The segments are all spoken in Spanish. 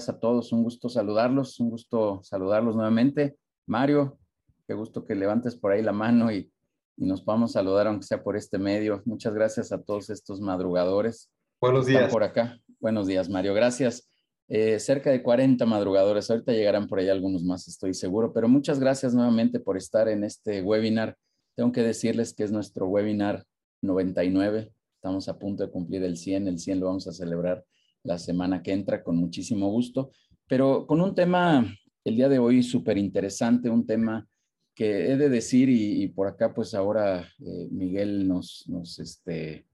días a todos. Un gusto saludarlos, un gusto saludarlos nuevamente. Mario, qué gusto que levantes por ahí la mano y, nos podamos saludar, aunque sea por este medio. Muchas gracias a todos estos madrugadores. Buenos días. Por acá. Buenos días, Mario. Gracias. Eh, cerca de 40 madrugadores. Ahorita llegarán por ahí algunos más, estoy seguro. Pero muchas gracias nuevamente por estar en este webinar. Tengo que decirles que es nuestro webinar 99. Estamos a punto de cumplir el 100. El 100 lo vamos a celebrar la semana que entra con muchísimo gusto, pero con un tema el día de hoy súper interesante, un tema que he de decir y, por acá pues ahora eh, Miguel nos, nos, este,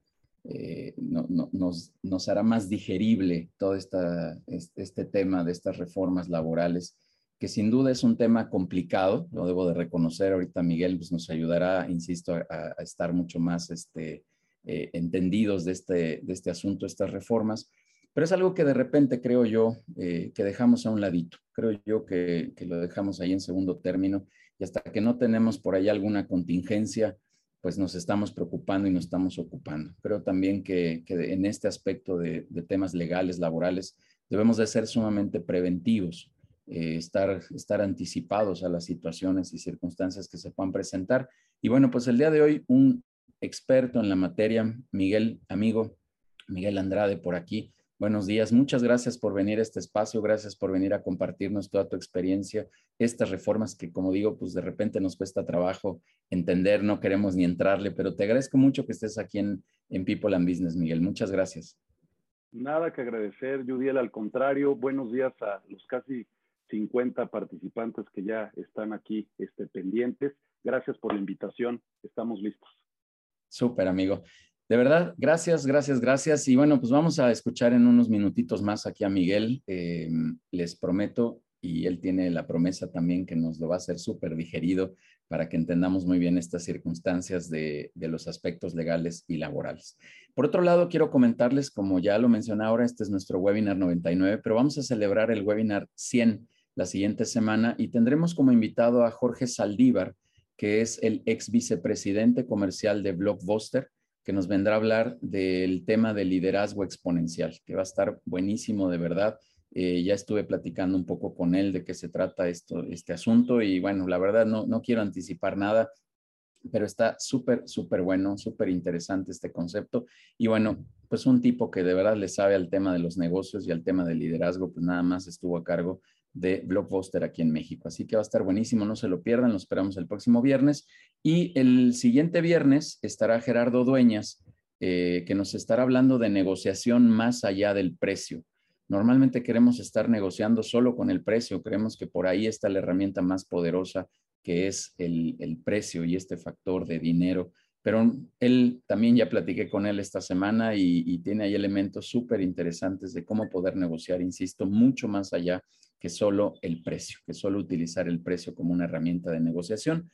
eh, nos, nos, hará más digerible todo esta, este, tema de estas reformas laborales, que sin duda es un tema complicado, lo debo de reconocer, ahorita Miguel pues, nos ayudará, insisto, a, estar mucho más este, eh, entendidos de este, de este asunto, estas reformas, pero es algo que de repente creo yo eh, que dejamos a un ladito. Creo yo que, lo dejamos ahí en segundo término y hasta que no tenemos por ahí alguna contingencia, pues nos estamos preocupando y nos estamos ocupando. Creo también que, en este aspecto de, temas legales, laborales, debemos de ser sumamente preventivos, eh, estar, estar anticipados a las situaciones y circunstancias que se puedan presentar. Y bueno, pues el día de hoy un experto en la materia, Miguel, amigo, Miguel Andrade por aquí, Buenos días, muchas gracias por venir a este espacio, gracias por venir a compartirnos toda tu experiencia, estas reformas que como digo, pues de repente nos cuesta trabajo entender, no queremos ni entrarle, pero te agradezco mucho que estés aquí en, en People and Business, Miguel, muchas gracias. Nada que agradecer, Judiel, al contrario, buenos días a los casi 50 participantes que ya están aquí este, pendientes. Gracias por la invitación, estamos listos. Súper, amigo. De verdad, gracias, gracias, gracias. Y bueno, pues vamos a escuchar en unos minutitos más aquí a Miguel. Eh, les prometo, y él tiene la promesa también que nos lo va a hacer súper digerido para que entendamos muy bien estas circunstancias de, de, los aspectos legales y laborales. Por otro lado, quiero comentarles, como ya lo mencioné ahora, este es nuestro webinar 99, pero vamos a celebrar el webinar 100 la siguiente semana y tendremos como invitado a Jorge Saldívar, que es el ex vicepresidente comercial de Blockbuster que nos vendrá a hablar del tema del liderazgo exponencial, que va a estar buenísimo de verdad. Eh, ya estuve platicando un poco con él de qué se trata esto, este asunto y bueno, la verdad no, no quiero anticipar nada, pero está súper, súper bueno, súper interesante este concepto. Y bueno, pues un tipo que de verdad le sabe al tema de los negocios y al tema del liderazgo, pues nada más estuvo a cargo de Blockbuster aquí en México. Así que va a estar buenísimo, no se lo pierdan, lo esperamos el próximo viernes. Y el siguiente viernes estará Gerardo Dueñas, eh, que nos estará hablando de negociación más allá del precio. Normalmente queremos estar negociando solo con el precio, creemos que por ahí está la herramienta más poderosa que es el, precio y este factor de dinero. Pero él también ya platiqué con él esta semana y, tiene ahí elementos súper interesantes de cómo poder negociar, insisto, mucho más allá que solo el precio, que solo utilizar el precio como una herramienta de negociación.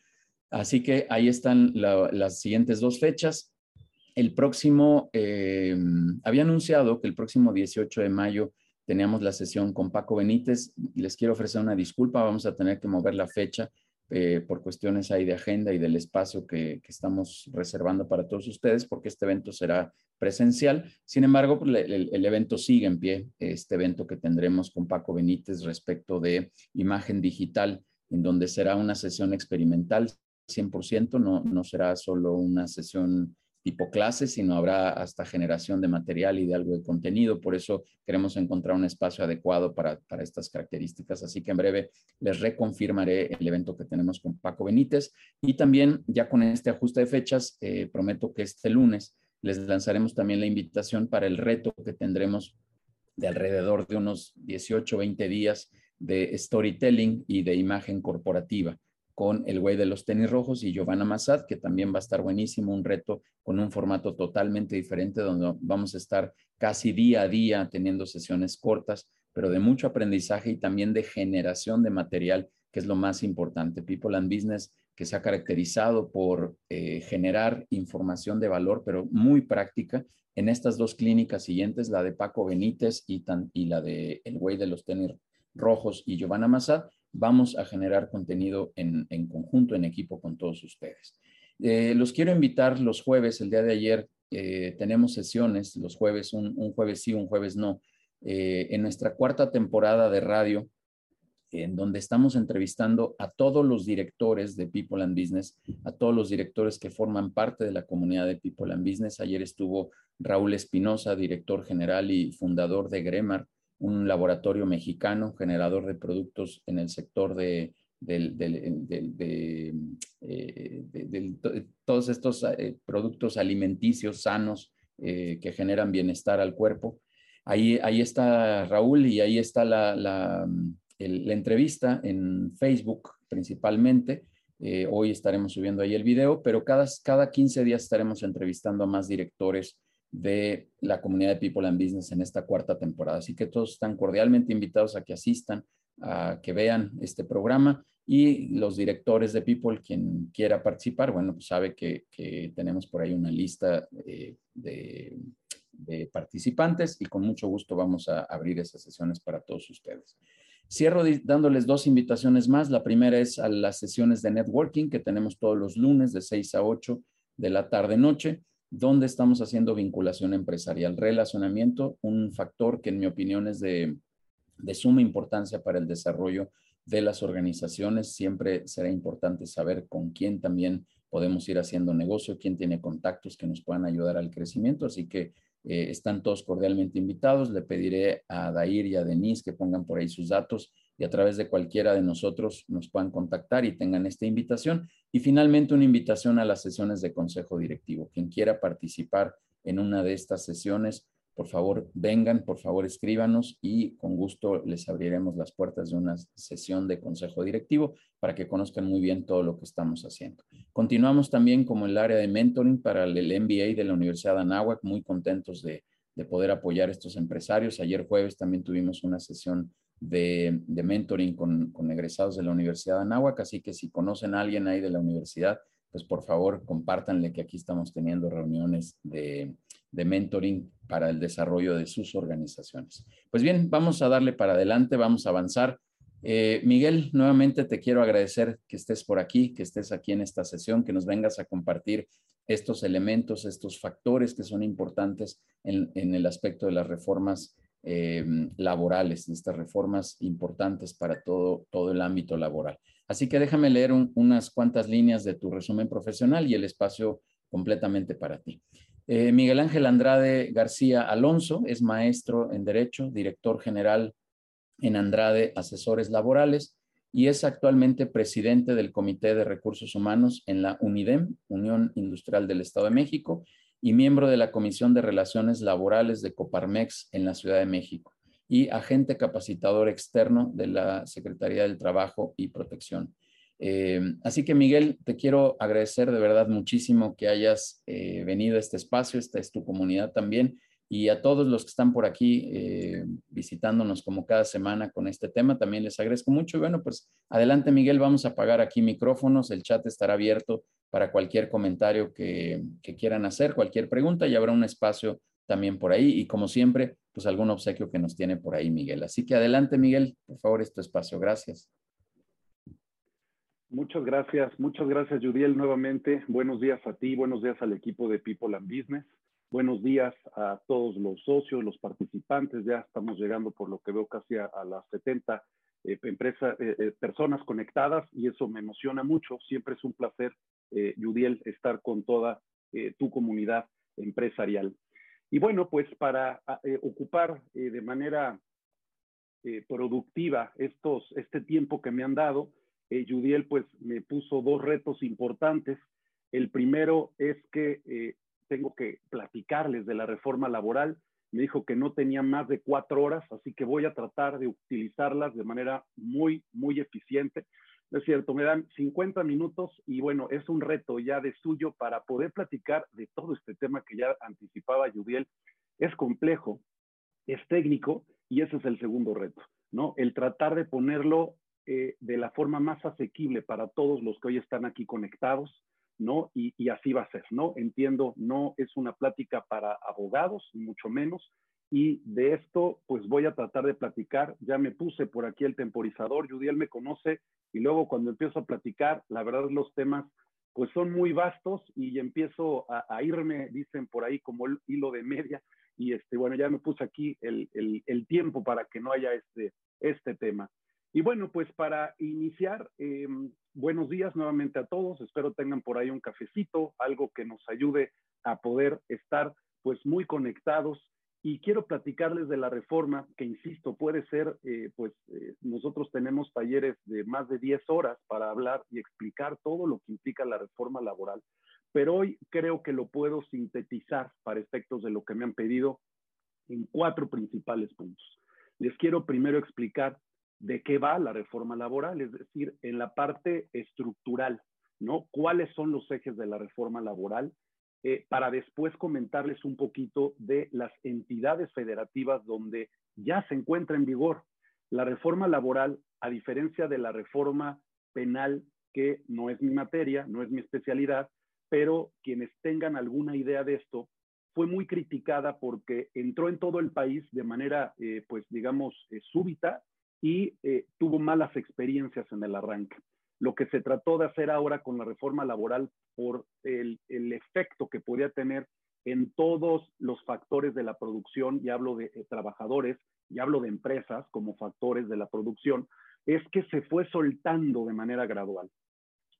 Así que ahí están las siguientes dos fechas. El próximo, eh, había anunciado que el próximo 18 de mayo teníamos la sesión con Paco Benítez. Les quiero ofrecer una disculpa, vamos a tener que mover la fecha eh, por cuestiones ahí de agenda y del espacio que, estamos reservando para todos ustedes, porque este evento será presencial. Sin embargo, pues, el, evento sigue en pie, este evento que tendremos con Paco Benítez respecto de imagen digital, en donde será una sesión experimental 100%, no, no será solo una sesión tipo clase, sino habrá hasta generación de material y de algo de contenido. Por eso queremos encontrar un espacio adecuado para, estas características. Así que en breve les reconfirmaré el evento que tenemos con Paco Benítez. Y también ya con este ajuste de fechas, eh, prometo que este lunes les lanzaremos también la invitación para el reto que tendremos de alrededor de unos 18, 20 días de storytelling y de imagen corporativa con el güey de los tenis rojos y Giovanna Massad, que también va a estar buenísimo, un reto con un formato totalmente diferente donde vamos a estar casi día a día teniendo sesiones cortas, pero de mucho aprendizaje y también de generación de material, que es lo más importante. People and Business, que se ha caracterizado por eh, generar información de valor, pero muy práctica. En estas dos clínicas siguientes, la de Paco Benítez y, y la de El güey de los tenis rojos y Giovanna Massad, vamos a generar contenido en, conjunto, en equipo con todos ustedes. Eh, los quiero invitar los jueves, el día de ayer eh, tenemos sesiones, los jueves, un, jueves sí, un jueves no, eh, en nuestra cuarta temporada de radio, en donde estamos entrevistando a todos los directores de People and Business, a todos los directores que forman parte de la comunidad de People and Business. Ayer estuvo Raúl Espinosa, director general y fundador de Gremar, un laboratorio mexicano generador de productos en el sector de, todos estos eh, productos alimenticios sanos eh, que generan bienestar al cuerpo. Ahí, ahí está Raúl y ahí está la la entrevista en Facebook principalmente. Eh, hoy estaremos subiendo ahí el video, pero cada, cada 15 días estaremos entrevistando a más directores de la comunidad de People and Business en esta cuarta temporada. Así que todos están cordialmente invitados a que asistan, a que vean este programa y los directores de People, quien quiera participar, bueno, pues sabe que, tenemos por ahí una lista eh, de, de participantes y con mucho gusto vamos a abrir esas sesiones para todos ustedes. Cierro dándoles dos invitaciones más. La primera es a las sesiones de networking que tenemos todos los lunes de 6 a 8 de la tarde-noche, donde estamos haciendo vinculación empresarial, relacionamiento, un factor que en mi opinión es de, de suma importancia para el desarrollo de las organizaciones. Siempre será importante saber con quién también podemos ir haciendo negocio, quién tiene contactos que nos puedan ayudar al crecimiento. Así que eh, están todos cordialmente invitados. Le pediré a Dair y a Denise que pongan por ahí sus datos y a través de cualquiera de nosotros nos puedan contactar y tengan esta invitación. Y finalmente una invitación a las sesiones de consejo directivo. Quien quiera participar en una de estas sesiones, por favor vengan, por favor escríbanos y con gusto les abriremos las puertas de una sesión de consejo directivo para que conozcan muy bien todo lo que estamos haciendo. Continuamos también como el área de mentoring para el MBA de la Universidad de Anáhuac, muy contentos de, poder apoyar a estos empresarios. Ayer jueves también tuvimos una sesión de, mentoring con, con, egresados de la Universidad de Anáhuac, así que si conocen a alguien ahí de la universidad, pues por favor compártanle que aquí estamos teniendo reuniones de, de mentoring para el desarrollo de sus organizaciones. Pues bien, vamos a darle para adelante, vamos a avanzar. Eh, Miguel, nuevamente te quiero agradecer que estés por aquí, que estés aquí en esta sesión, que nos vengas a compartir estos elementos, estos factores que son importantes en, el aspecto de las reformas eh, laborales, estas reformas importantes para todo, todo el ámbito laboral. Así que déjame leer unas cuantas líneas de tu resumen profesional y el espacio completamente para ti. Eh, Miguel Ángel Andrade García Alonso es maestro en Derecho, director general en Andrade Asesores Laborales y es actualmente presidente del Comité de Recursos Humanos en la UNIDEM, Unión Industrial del Estado de México, y miembro de la Comisión de Relaciones Laborales de Coparmex en la Ciudad de México y agente capacitador externo de la Secretaría del Trabajo y Protección. Eh, así que Miguel, te quiero agradecer de verdad muchísimo que hayas eh, venido a este espacio, esta es tu comunidad también, y a todos los que están por aquí eh, visitándonos como cada semana con este tema, también les agradezco mucho. Y bueno, pues adelante Miguel, vamos a apagar aquí micrófonos, el chat estará abierto para cualquier comentario que, quieran hacer, cualquier pregunta y habrá un espacio también por ahí y como siempre, pues algún obsequio que nos tiene por ahí Miguel. Así que adelante Miguel, por favor, este espacio. Gracias. Muchas gracias, muchas gracias Judiel nuevamente. Buenos días a ti, buenos días al equipo de People and Business. Buenos días a todos los socios, los participantes. Ya estamos llegando por lo que veo casi a, las 70 eh, eh, eh, personas conectadas y eso me emociona mucho. Siempre es un placer, Yudiel, estar con toda tu comunidad empresarial. Y bueno, pues para ocupar de manera productiva estos, este tiempo que me han dado, Judiel pues me puso dos retos importantes. El primero es que tengo que platicarles de la reforma laboral. Me dijo que no tenía más de cuatro horas, así que voy a tratar de utilizarlas de manera muy, muy eficiente. Es cierto, me dan 50 minutos y bueno, es un reto ya de suyo para poder platicar de todo este tema que ya anticipaba Judiel. Es complejo, es técnico y ese es el segundo reto, ¿no? El tratar de ponerlo eh, de la forma más asequible para todos los que hoy están aquí conectados, ¿no? Y, así va a ser, ¿no? Entiendo, no es una plática para abogados, mucho menos. Y de esto, pues voy a tratar de platicar. Ya me puse por aquí el temporizador, Judiel me conoce, y luego cuando empiezo a platicar, la verdad los temas pues son muy vastos y empiezo a, a irme, dicen por ahí, como el hilo de media, y este, bueno, ya me puse aquí el, el, tiempo para que no haya este, este tema. Y bueno, pues para iniciar, em, buenos días nuevamente a todos. Espero tengan por ahí un cafecito, algo que nos ayude a poder estar pues muy conectados. Y quiero platicarles de la reforma, que insisto, puede ser, eh, pues eh, nosotros tenemos talleres de más de 10 horas para hablar y explicar todo lo que implica la reforma laboral pero hoy creo que lo puedo sintetizar para efectos de lo que me han pedido en cuatro principales puntos. Les quiero primero explicar de qué va la reforma laboral, es decir, en la parte estructural, ¿no? ¿Cuáles son los ejes de la reforma laboral? Eh, para después comentarles un poquito de las entidades federativas donde ya se encuentra en vigor. La reforma laboral, a diferencia de la reforma penal, que no es mi materia, no es mi especialidad, pero quienes tengan alguna idea de esto, fue muy criticada porque entró en todo el país de manera, eh, pues digamos, eh, súbita y eh, tuvo malas experiencias en el arranque. Lo que se trató de hacer ahora con la reforma laboral por el, efecto que podía tener en todos los factores de la producción, y hablo de trabajadores, y hablo de empresas como factores de la producción, es que se fue soltando de manera gradual.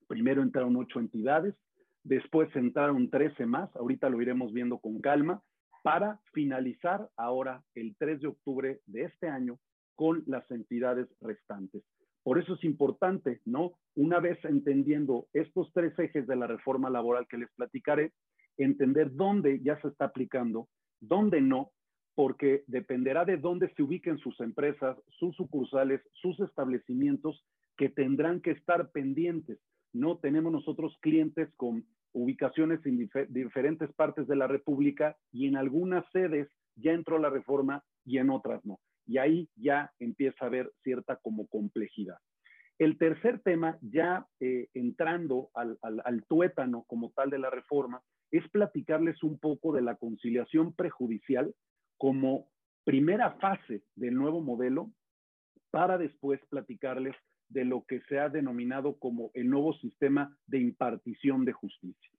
Primero entraron ocho entidades, Después entraron 13 más, ahorita lo iremos viendo con calma, para finalizar ahora el 3 de octubre de este año con las entidades restantes. Por eso es importante, ¿no? Una vez entendiendo estos tres ejes de la reforma laboral que les platicaré, entender dónde ya se está aplicando, dónde no, porque dependerá de dónde se ubiquen sus empresas, sus sucursales, sus establecimientos que tendrán que estar pendientes no tenemos nosotros clientes con ubicaciones en diferentes partes de la República y en algunas sedes ya entró la reforma y en otras no. Y ahí ya empieza a haber cierta como complejidad. El tercer tema, ya eh, entrando al, al tuétano como tal de la reforma, es platicarles un poco de la conciliación prejudicial como primera fase del nuevo modelo para después platicarles de lo que se ha denominado como el nuevo sistema de impartición de justicia.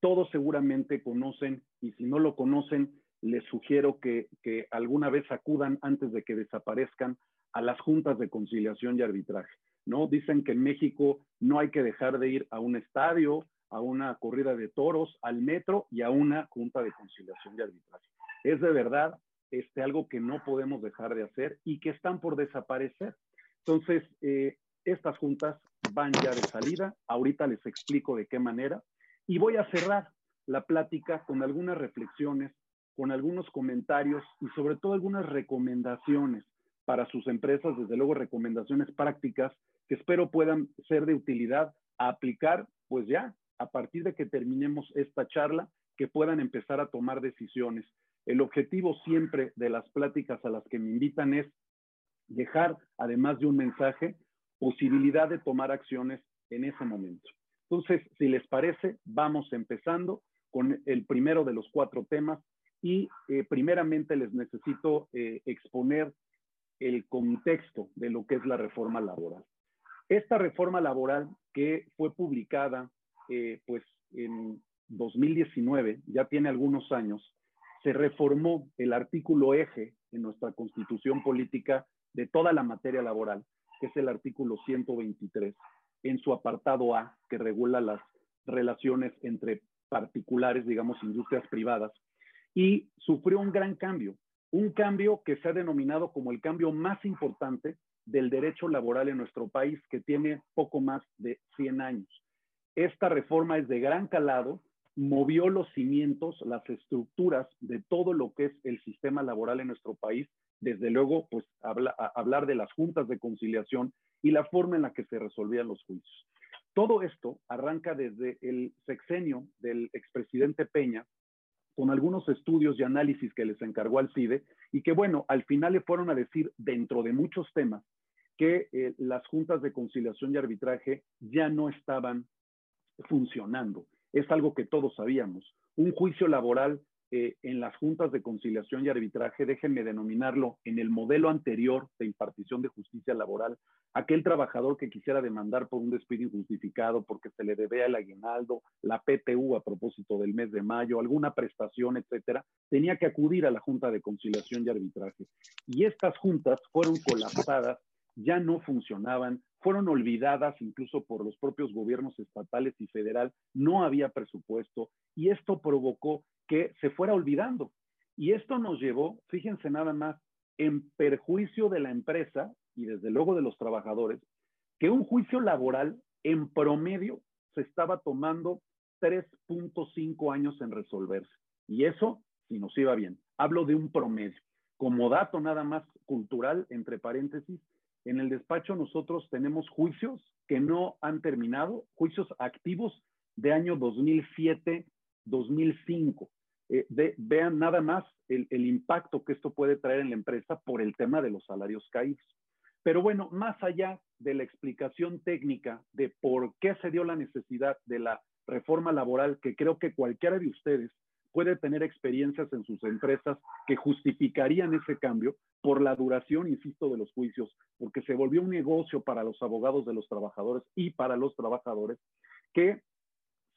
Todos seguramente conocen, y si no lo conocen, les sugiero que, alguna vez acudan antes de que desaparezcan a las juntas de conciliación y arbitraje. ¿no? Dicen que en México no hay que dejar de ir a un estadio, a una corrida de toros, al metro y a una junta de conciliación y arbitraje. Es de verdad este, algo que no podemos dejar de hacer y que están por desaparecer. Entonces, eh, estas juntas van ya de salida. Ahorita les explico de qué manera. Y voy a cerrar la plática con algunas reflexiones, con algunos comentarios y sobre todo algunas recomendaciones para sus empresas, desde luego recomendaciones prácticas que espero puedan ser de utilidad a aplicar, pues ya, a partir de que terminemos esta charla, que puedan empezar a tomar decisiones. El objetivo siempre de las pláticas a las que me invitan es dejar, además de un mensaje, posibilidad de tomar acciones en ese momento. Entonces, si les parece, vamos empezando con el primero de los cuatro temas y eh, primeramente les necesito eh, exponer el contexto de lo que es la reforma laboral. Esta reforma laboral que fue publicada eh, pues en 2019, ya tiene algunos años, se reformó el artículo eje en nuestra constitución política de toda la materia laboral, que es el artículo 123, en su apartado A, que regula las relaciones entre particulares, digamos, industrias privadas, y sufrió un gran cambio, un cambio que se ha denominado como el cambio más importante del derecho laboral en nuestro país, que tiene poco más de 100 años. Esta reforma es de gran calado, movió los cimientos, las estructuras de todo lo que es el sistema laboral en nuestro país. Desde luego, pues hablar de las juntas de conciliación y la forma en la que se resolvían los juicios. Todo esto arranca desde el sexenio del expresidente Peña, con algunos estudios y análisis que les encargó al CIDE, y que bueno, al final le fueron a decir, dentro de muchos temas, que eh, las juntas de conciliación y arbitraje ya no estaban funcionando es algo que todos sabíamos. Un juicio laboral eh, en las juntas de conciliación y arbitraje, déjenme denominarlo, en el modelo anterior de impartición de justicia laboral, aquel trabajador que quisiera demandar por un despido injustificado porque se le debe el aguinaldo, la PTU a propósito del mes de mayo, alguna prestación, etcétera, tenía que acudir a la junta de conciliación y arbitraje. Y estas juntas fueron colapsadas, ya no funcionaban, fueron olvidadas incluso por los propios gobiernos estatales y federal, no había presupuesto y esto provocó que se fuera olvidando. Y esto nos llevó, fíjense nada más, en perjuicio de la empresa y desde luego de los trabajadores, que un juicio laboral en promedio se estaba tomando 3.5 años en resolverse. Y eso, si nos iba bien, hablo de un promedio. Como dato nada más cultural, entre paréntesis, en el despacho nosotros tenemos juicios que no han terminado, juicios activos de año 2007, 2005. Eh, vean nada más el, el, impacto que esto puede traer en la empresa por el tema de los salarios caídos. Pero bueno, más allá de la explicación técnica de por qué se dio la necesidad de la reforma laboral, que creo que cualquiera de ustedes puede tener experiencias en sus empresas que justificarían ese cambio por la duración, insisto, de los juicios, porque se volvió un negocio para los abogados de los trabajadores y para los trabajadores que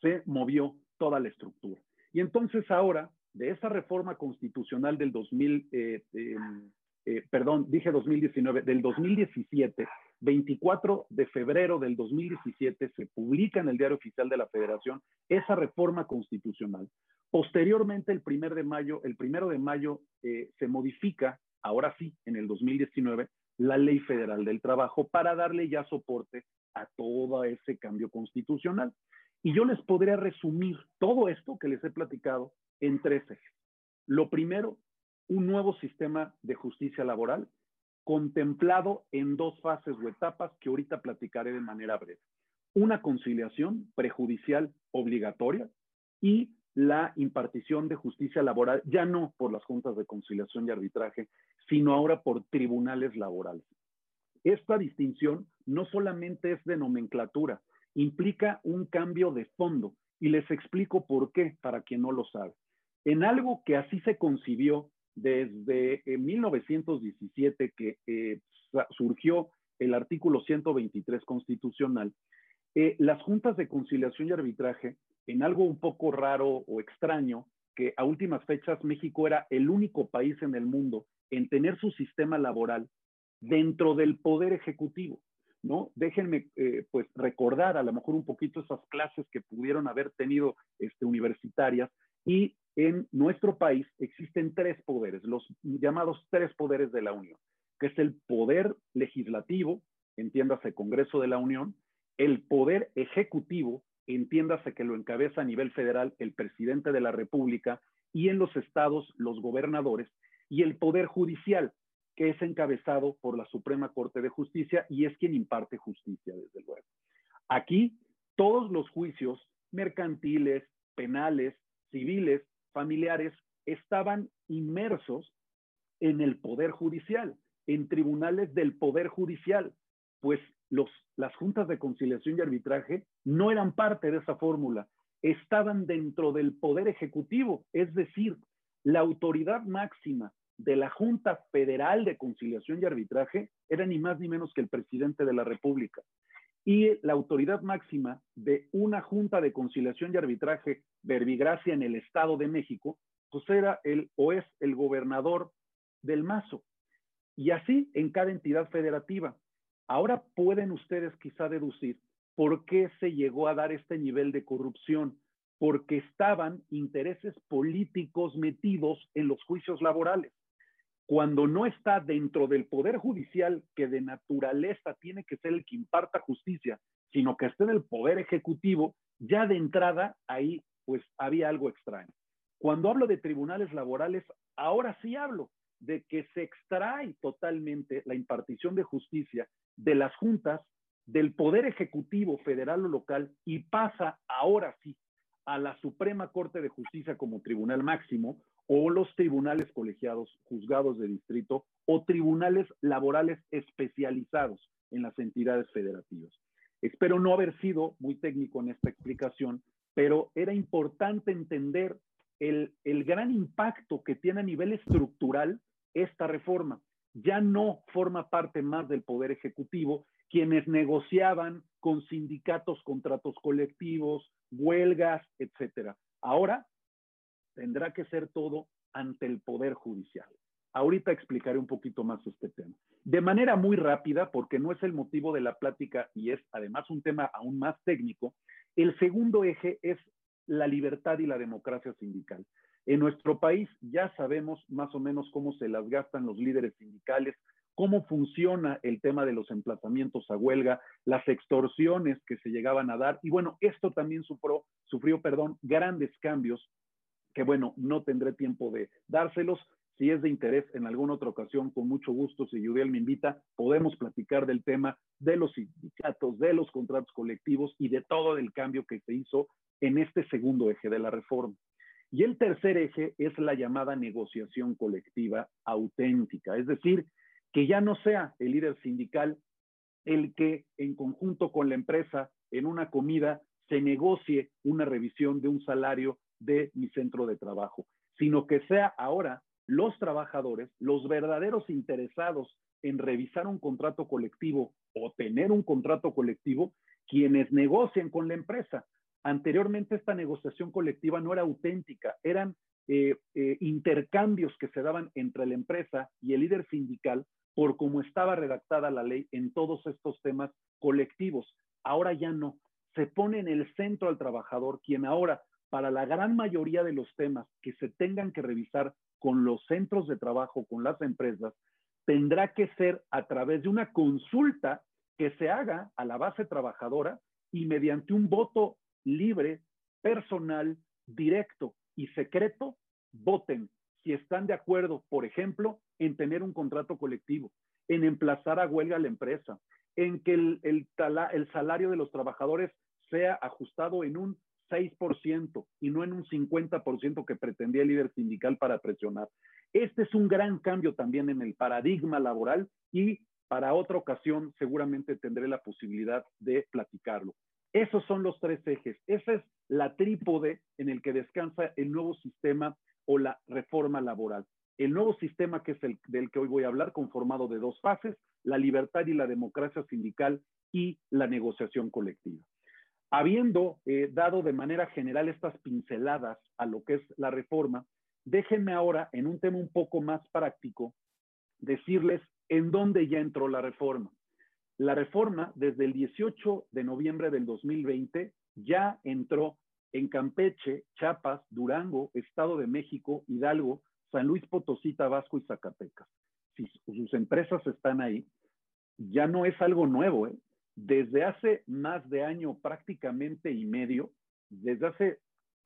se movió toda la estructura. Y entonces ahora, de esa reforma constitucional del 2000, eh, em, eh, perdón, dije 2019, del 2017, 24 de febrero del 2017 se publica en el Diario Oficial de la Federación esa reforma constitucional. Posteriormente, el primer de mayo, el primero de mayo eh, se modifica, ahora sí, en el 2019, la Ley Federal del Trabajo para darle ya soporte a todo ese cambio constitucional. Y yo les podría resumir todo esto que les he platicado en tres ejes. Lo primero, un nuevo sistema de justicia laboral contemplado en dos fases o etapas que ahorita platicaré de manera breve. Una conciliación prejudicial obligatoria y la impartición de justicia laboral, ya no por las juntas de conciliación y arbitraje, sino ahora por tribunales laborales. Esta distinción no solamente es de nomenclatura, implica un cambio de fondo. Y les explico por qué, para quien no lo sabe. En algo que así se concibió desde 1917, eh, que eh, surgió el artículo 123 constitucional, eh, las juntas de conciliación y arbitraje, en algo un poco raro o extraño, que a últimas fechas México era el único país en el mundo en tener su sistema laboral dentro del poder ejecutivo. ¿no? Déjenme eh, pues recordar a lo mejor un poquito esas clases que pudieron haber tenido este, universitarias y en nuestro país existen tres poderes, los llamados tres poderes de la Unión, que es el poder legislativo, entiéndase Congreso de la Unión, el poder ejecutivo, entiéndase que lo encabeza a nivel federal el presidente de la República y en los estados los gobernadores, y el poder judicial, que es encabezado por la Suprema Corte de Justicia y es quien imparte justicia, desde luego. Aquí, todos los juicios mercantiles, penales, civiles, familiares, estaban inmersos en el Poder Judicial, en tribunales del Poder Judicial, pues las juntas de conciliación y arbitraje no eran parte de esa fórmula, estaban dentro del Poder Ejecutivo, es decir, la autoridad máxima de la Junta Federal de Conciliación y Arbitraje era ni más ni menos que el presidente de la República. Y la autoridad máxima de una Junta de Conciliación y Arbitraje, verbigracia en el Estado de México, pues era el o es el gobernador del Mazo. Y así en cada entidad federativa. Ahora pueden ustedes quizá deducir por qué se llegó a dar este nivel de corrupción, porque estaban intereses políticos metidos en los juicios laborales cuando no está dentro del Poder Judicial, que de naturaleza tiene que ser el que imparta justicia, sino que esté en el Poder Ejecutivo, ya de entrada ahí pues había algo extraño. Cuando hablo de tribunales laborales, ahora sí hablo de que se extrae totalmente la impartición de justicia de las juntas del Poder Ejecutivo federal o local y pasa ahora sí a la Suprema Corte de Justicia como tribunal máximo o los tribunales colegiados, juzgados de distrito o tribunales laborales especializados en las entidades federativas. Espero no haber sido muy técnico en esta explicación, pero era importante entender el, el gran impacto que tiene a nivel estructural esta reforma. Ya no forma parte más del Poder Ejecutivo quienes negociaban con sindicatos contratos colectivos, huelgas, etcétera. Ahora tendrá que ser todo ante el Poder Judicial. Ahorita explicaré un poquito más este tema. De manera muy rápida, porque no es el motivo de la plática y es además un tema aún más técnico, el segundo eje es la libertad y la democracia sindical. En nuestro país ya sabemos más o menos cómo se las gastan los líderes sindicales, cómo funciona el tema de los emplazamientos a huelga, las extorsiones que se llegaban a dar. Y bueno, esto también sufrió, perdón, grandes cambios que bueno, no tendré tiempo de dárselos. Si es de interés en alguna otra ocasión, con mucho gusto, si Judiel me invita, podemos platicar del tema de los sindicatos, de los contratos colectivos y de todo el cambio que se hizo en este segundo eje de la reforma. Y el tercer eje es la llamada negociación colectiva auténtica, es decir, que ya no sea el líder sindical el que en conjunto con la empresa en una comida se negocie una revisión de un salario de mi centro de trabajo, sino que sea ahora los trabajadores, los verdaderos interesados en revisar un contrato colectivo o tener un contrato colectivo, quienes negocien con la empresa. Anteriormente esta negociación colectiva no era auténtica, eran eh, eh, intercambios que se daban entre la empresa y el líder sindical por cómo estaba redactada la ley en todos estos temas colectivos. Ahora ya no. Se pone en el centro al trabajador, quien ahora, para la gran mayoría de los temas que se tengan que revisar con los centros de trabajo, con las empresas, tendrá que ser a través de una consulta que se haga a la base trabajadora y mediante un voto libre, personal, directo y secreto, voten si están de acuerdo, por ejemplo, en tener un contrato colectivo, en emplazar a huelga la empresa, en que el, el, el salario de los trabajadores sea ajustado en un 6% y no en un 50% que pretendía el líder sindical para presionar. Este es un gran cambio también en el paradigma laboral y para otra ocasión seguramente tendré la posibilidad de platicarlo. Esos son los tres ejes. Esa es la trípode en el que descansa el nuevo sistema o la reforma laboral. El nuevo sistema que es el del que hoy voy a hablar, conformado de dos fases, la libertad y la democracia sindical y la negociación colectiva. Habiendo eh, dado de manera general estas pinceladas a lo que es la reforma, déjenme ahora, en un tema un poco más práctico, decirles en dónde ya entró la reforma. La reforma, desde el 18 de noviembre del 2020, ya entró en Campeche, Chiapas, Durango, Estado de México, Hidalgo, San Luis Potosí, Tabasco y Zacatecas. Si sus empresas están ahí, ya no es algo nuevo. ¿eh? Desde hace más de año prácticamente y medio, desde hace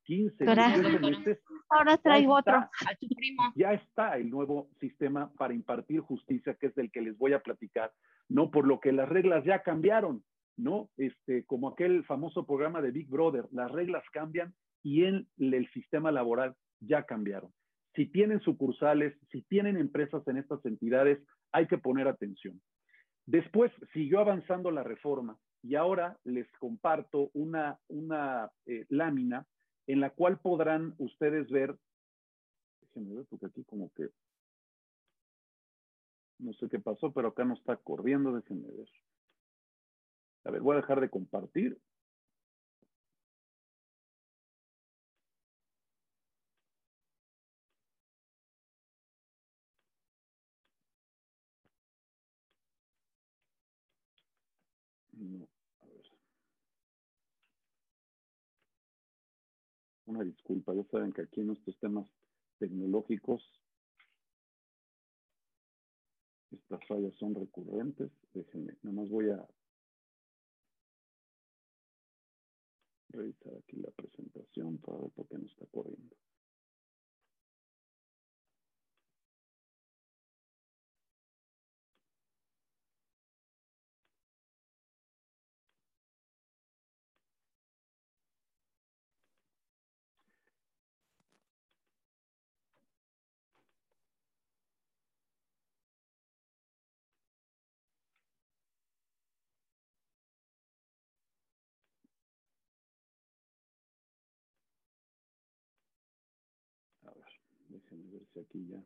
15, 18 meses. Ahora traigo otro, Ya está el nuevo sistema para impartir justicia, que es del que les voy a platicar, ¿no? Por lo que las reglas ya cambiaron, ¿no? Este, como aquel famoso programa de Big Brother, las reglas cambian y en el sistema laboral ya cambiaron. Si tienen sucursales, si tienen empresas en estas entidades, hay que poner atención. Después siguió avanzando la reforma y ahora les comparto una, una eh, lámina en la cual podrán ustedes ver, déjenme ver porque aquí como que no sé qué pasó, pero acá no está corriendo, déjenme ver. A ver, voy a dejar de compartir. No, a ver. Una disculpa, ya saben que aquí en estos temas tecnológicos estas fallas son recurrentes. Déjenme, nomás voy a revisar aquí la presentación para ver por qué no está corriendo. Ver si aquí ya.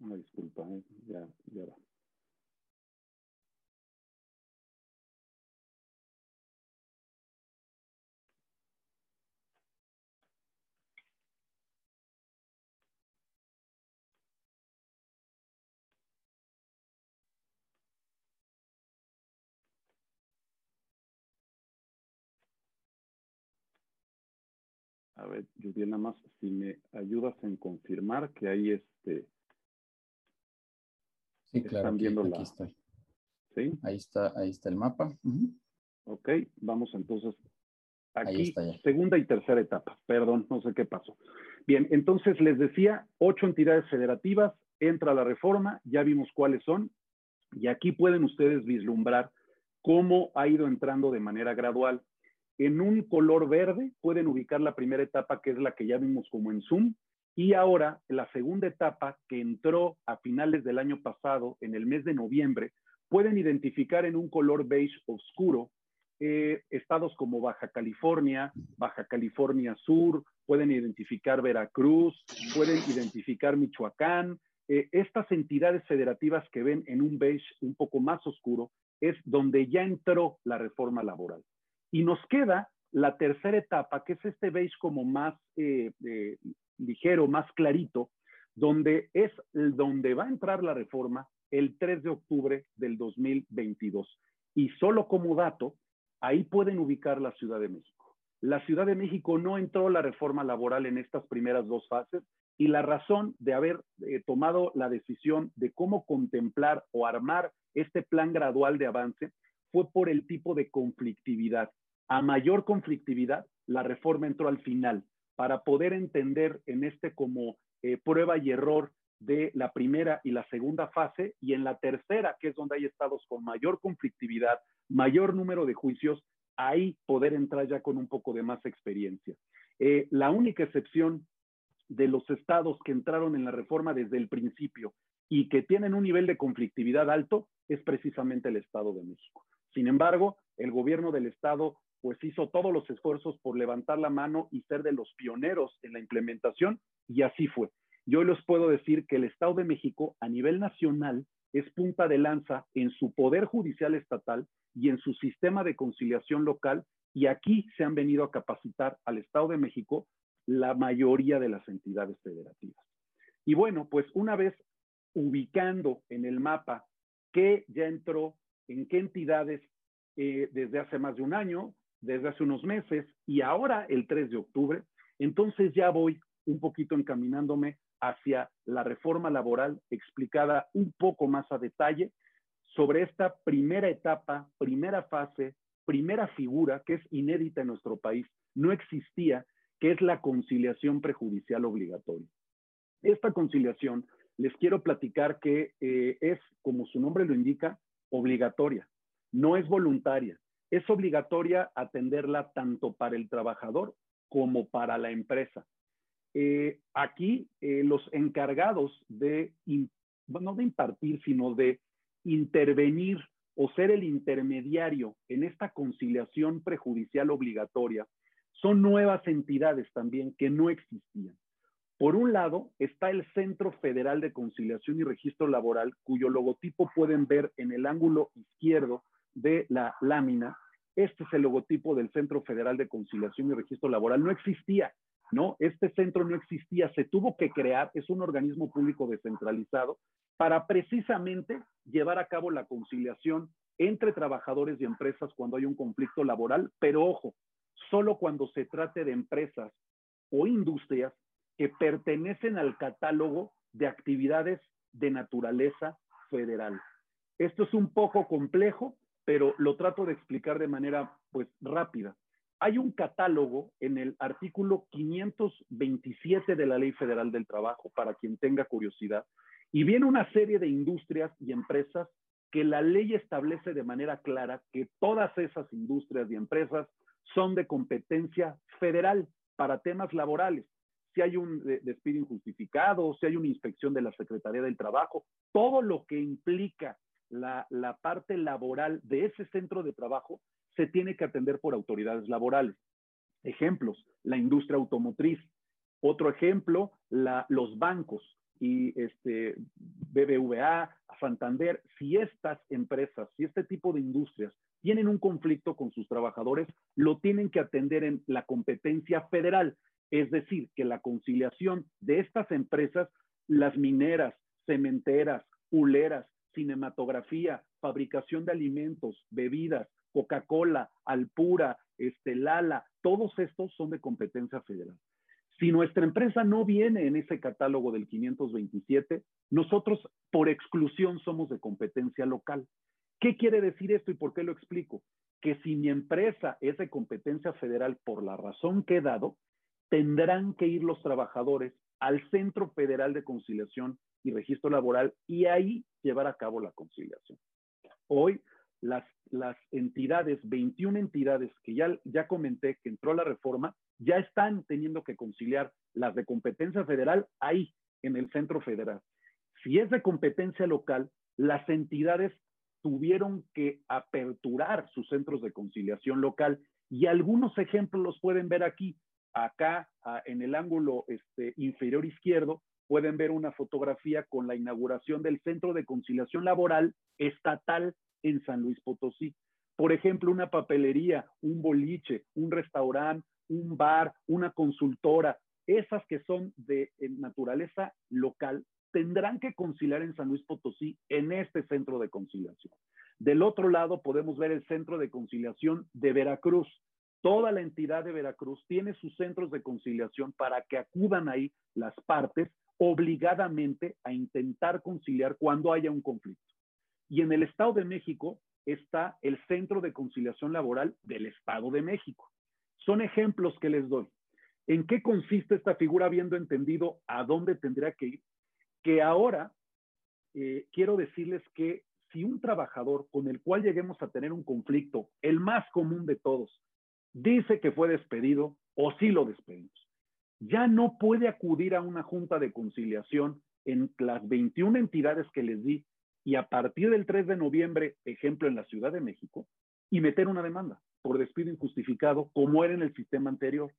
Una disculpa, ¿eh? ya, ya va. A ver, Juliana, más si me ayudas en confirmar que ahí este Sí, claro. Están viendo aquí, la- aquí estoy. ¿sí? Ahí está, ahí está el mapa. Ok, vamos entonces. Ahí Aquí, está ya. segunda y tercera etapa. Perdón, no sé qué pasó. Bien, entonces les decía, ocho entidades federativas, entra la reforma, ya vimos cuáles son, y aquí pueden ustedes vislumbrar cómo ha ido entrando de manera gradual. En un color verde pueden ubicar la primera etapa, que es la que ya vimos como en Zoom, y ahora la segunda etapa, que entró a finales del año pasado, en el mes de noviembre, pueden identificar en un color beige oscuro eh, estados como Baja California, Baja California Sur, pueden identificar Veracruz, pueden identificar Michoacán. Eh, estas entidades federativas que ven en un beige un poco más oscuro es donde ya entró la reforma laboral. Y nos queda la tercera etapa, que es este beige como más eh, ligero, más clarito, donde es donde va a entrar la reforma el 3 de octubre del 2022. Y solo como dato, ahí pueden ubicar la Ciudad de México. La Ciudad de México no entró la reforma laboral en estas primeras dos fases y la razón de haber eh, tomado la decisión de cómo contemplar o armar este plan gradual de avance fue por el tipo de conflictividad. A mayor conflictividad, la reforma entró al final para poder entender en este como eh, prueba y error de la primera y la segunda fase y en la tercera, que es donde hay estados con mayor conflictividad, mayor número de juicios, ahí poder entrar ya con un poco de más experiencia. Eh, la única excepción de los estados que entraron en la reforma desde el principio y que tienen un nivel de conflictividad alto es precisamente el Estado de México. Sin embargo, el gobierno del Estado pues hizo todos los esfuerzos por levantar la mano y ser de los pioneros en la implementación y así fue. Yo les puedo decir que el Estado de México a nivel nacional es punta de lanza en su poder judicial estatal y en su sistema de conciliación local y aquí se han venido a capacitar al Estado de México la mayoría de las entidades federativas. Y bueno, pues una vez ubicando en el mapa qué ya entró, en qué entidades eh, desde hace más de un año, desde hace unos meses y ahora el 3 de octubre, entonces ya voy un poquito encaminándome hacia la reforma laboral explicada un poco más a detalle sobre esta primera etapa, primera fase, primera figura que es inédita en nuestro país, no existía, que es la conciliación prejudicial obligatoria. Esta conciliación, les quiero platicar que eh, es, como su nombre lo indica, obligatoria, no es voluntaria. Es obligatoria atenderla tanto para el trabajador como para la empresa. Eh, aquí eh, los encargados de, no de impartir, sino de intervenir o ser el intermediario en esta conciliación prejudicial obligatoria son nuevas entidades también que no existían. Por un lado está el Centro Federal de Conciliación y Registro Laboral, cuyo logotipo pueden ver en el ángulo izquierdo de la lámina. Este es el logotipo del Centro Federal de Conciliación y Registro Laboral. No existía, ¿no? Este centro no existía, se tuvo que crear, es un organismo público descentralizado para precisamente llevar a cabo la conciliación entre trabajadores y empresas cuando hay un conflicto laboral, pero ojo, solo cuando se trate de empresas o industrias que pertenecen al catálogo de actividades de naturaleza federal. Esto es un poco complejo, pero lo trato de explicar de manera pues rápida. hay un catálogo en el artículo 527 de la Ley Federal del Trabajo, para quien tenga curiosidad, y viene una serie de industrias y empresas que la ley establece de manera clara que todas esas industrias y empresas son de competencia federal para temas laborales. Si hay un despido injustificado, si hay una inspección de la Secretaría del Trabajo, todo lo que implica la, parte laboral de ese centro de trabajo se tiene que atender por autoridades laborales. Ejemplos, la industria automotriz. Otro ejemplo, los bancos y este, BBVA, Santander. Si estas empresas, si este tipo de industrias tienen un conflicto con sus trabajadores, lo tienen que atender en la competencia federal. Es decir, que la conciliación de estas empresas, las mineras, cementeras, huleras, cinematografía, fabricación de alimentos, bebidas, Coca-Cola, Alpura, este, Lala, todos estos son de competencia federal. Si nuestra empresa no viene en ese catálogo del 527, nosotros por exclusión somos de competencia local. ¿Qué quiere decir esto y por qué lo explico? Que si mi empresa es de competencia federal por la razón que he dado, tendrán que ir los trabajadores al Centro Federal de Conciliación y Registro Laboral y ahí llevar a cabo la conciliación. Hoy las, las entidades, 21 entidades que ya, ya comenté que entró la reforma, ya están teniendo que conciliar las de competencia federal ahí, en el centro federal. Si es de competencia local, las entidades tuvieron que aperturar sus centros de conciliación local y algunos ejemplos los pueden ver aquí. Acá, en el ángulo este, inferior izquierdo, pueden ver una fotografía con la inauguración del Centro de Conciliación Laboral Estatal en San Luis Potosí. Por ejemplo, una papelería, un boliche, un restaurante, un bar, una consultora, esas que son de naturaleza local, tendrán que conciliar en San Luis Potosí en este centro de conciliación. Del otro lado podemos ver el centro de conciliación de Veracruz. Toda la entidad de Veracruz tiene sus centros de conciliación para que acudan ahí las partes obligadamente a intentar conciliar cuando haya un conflicto. Y en el Estado de México está el Centro de Conciliación Laboral del Estado de México. Son ejemplos que les doy. ¿En qué consiste esta figura habiendo entendido a dónde tendría que ir? Que ahora eh, quiero decirles que si un trabajador con el cual lleguemos a tener un conflicto, el más común de todos, dice que fue despedido o sí lo despedimos, ya no puede acudir a una junta de conciliación en las 21 entidades que les di y a partir del 3 de noviembre, ejemplo en la Ciudad de México, y meter una demanda por despido injustificado como era en el sistema anterior.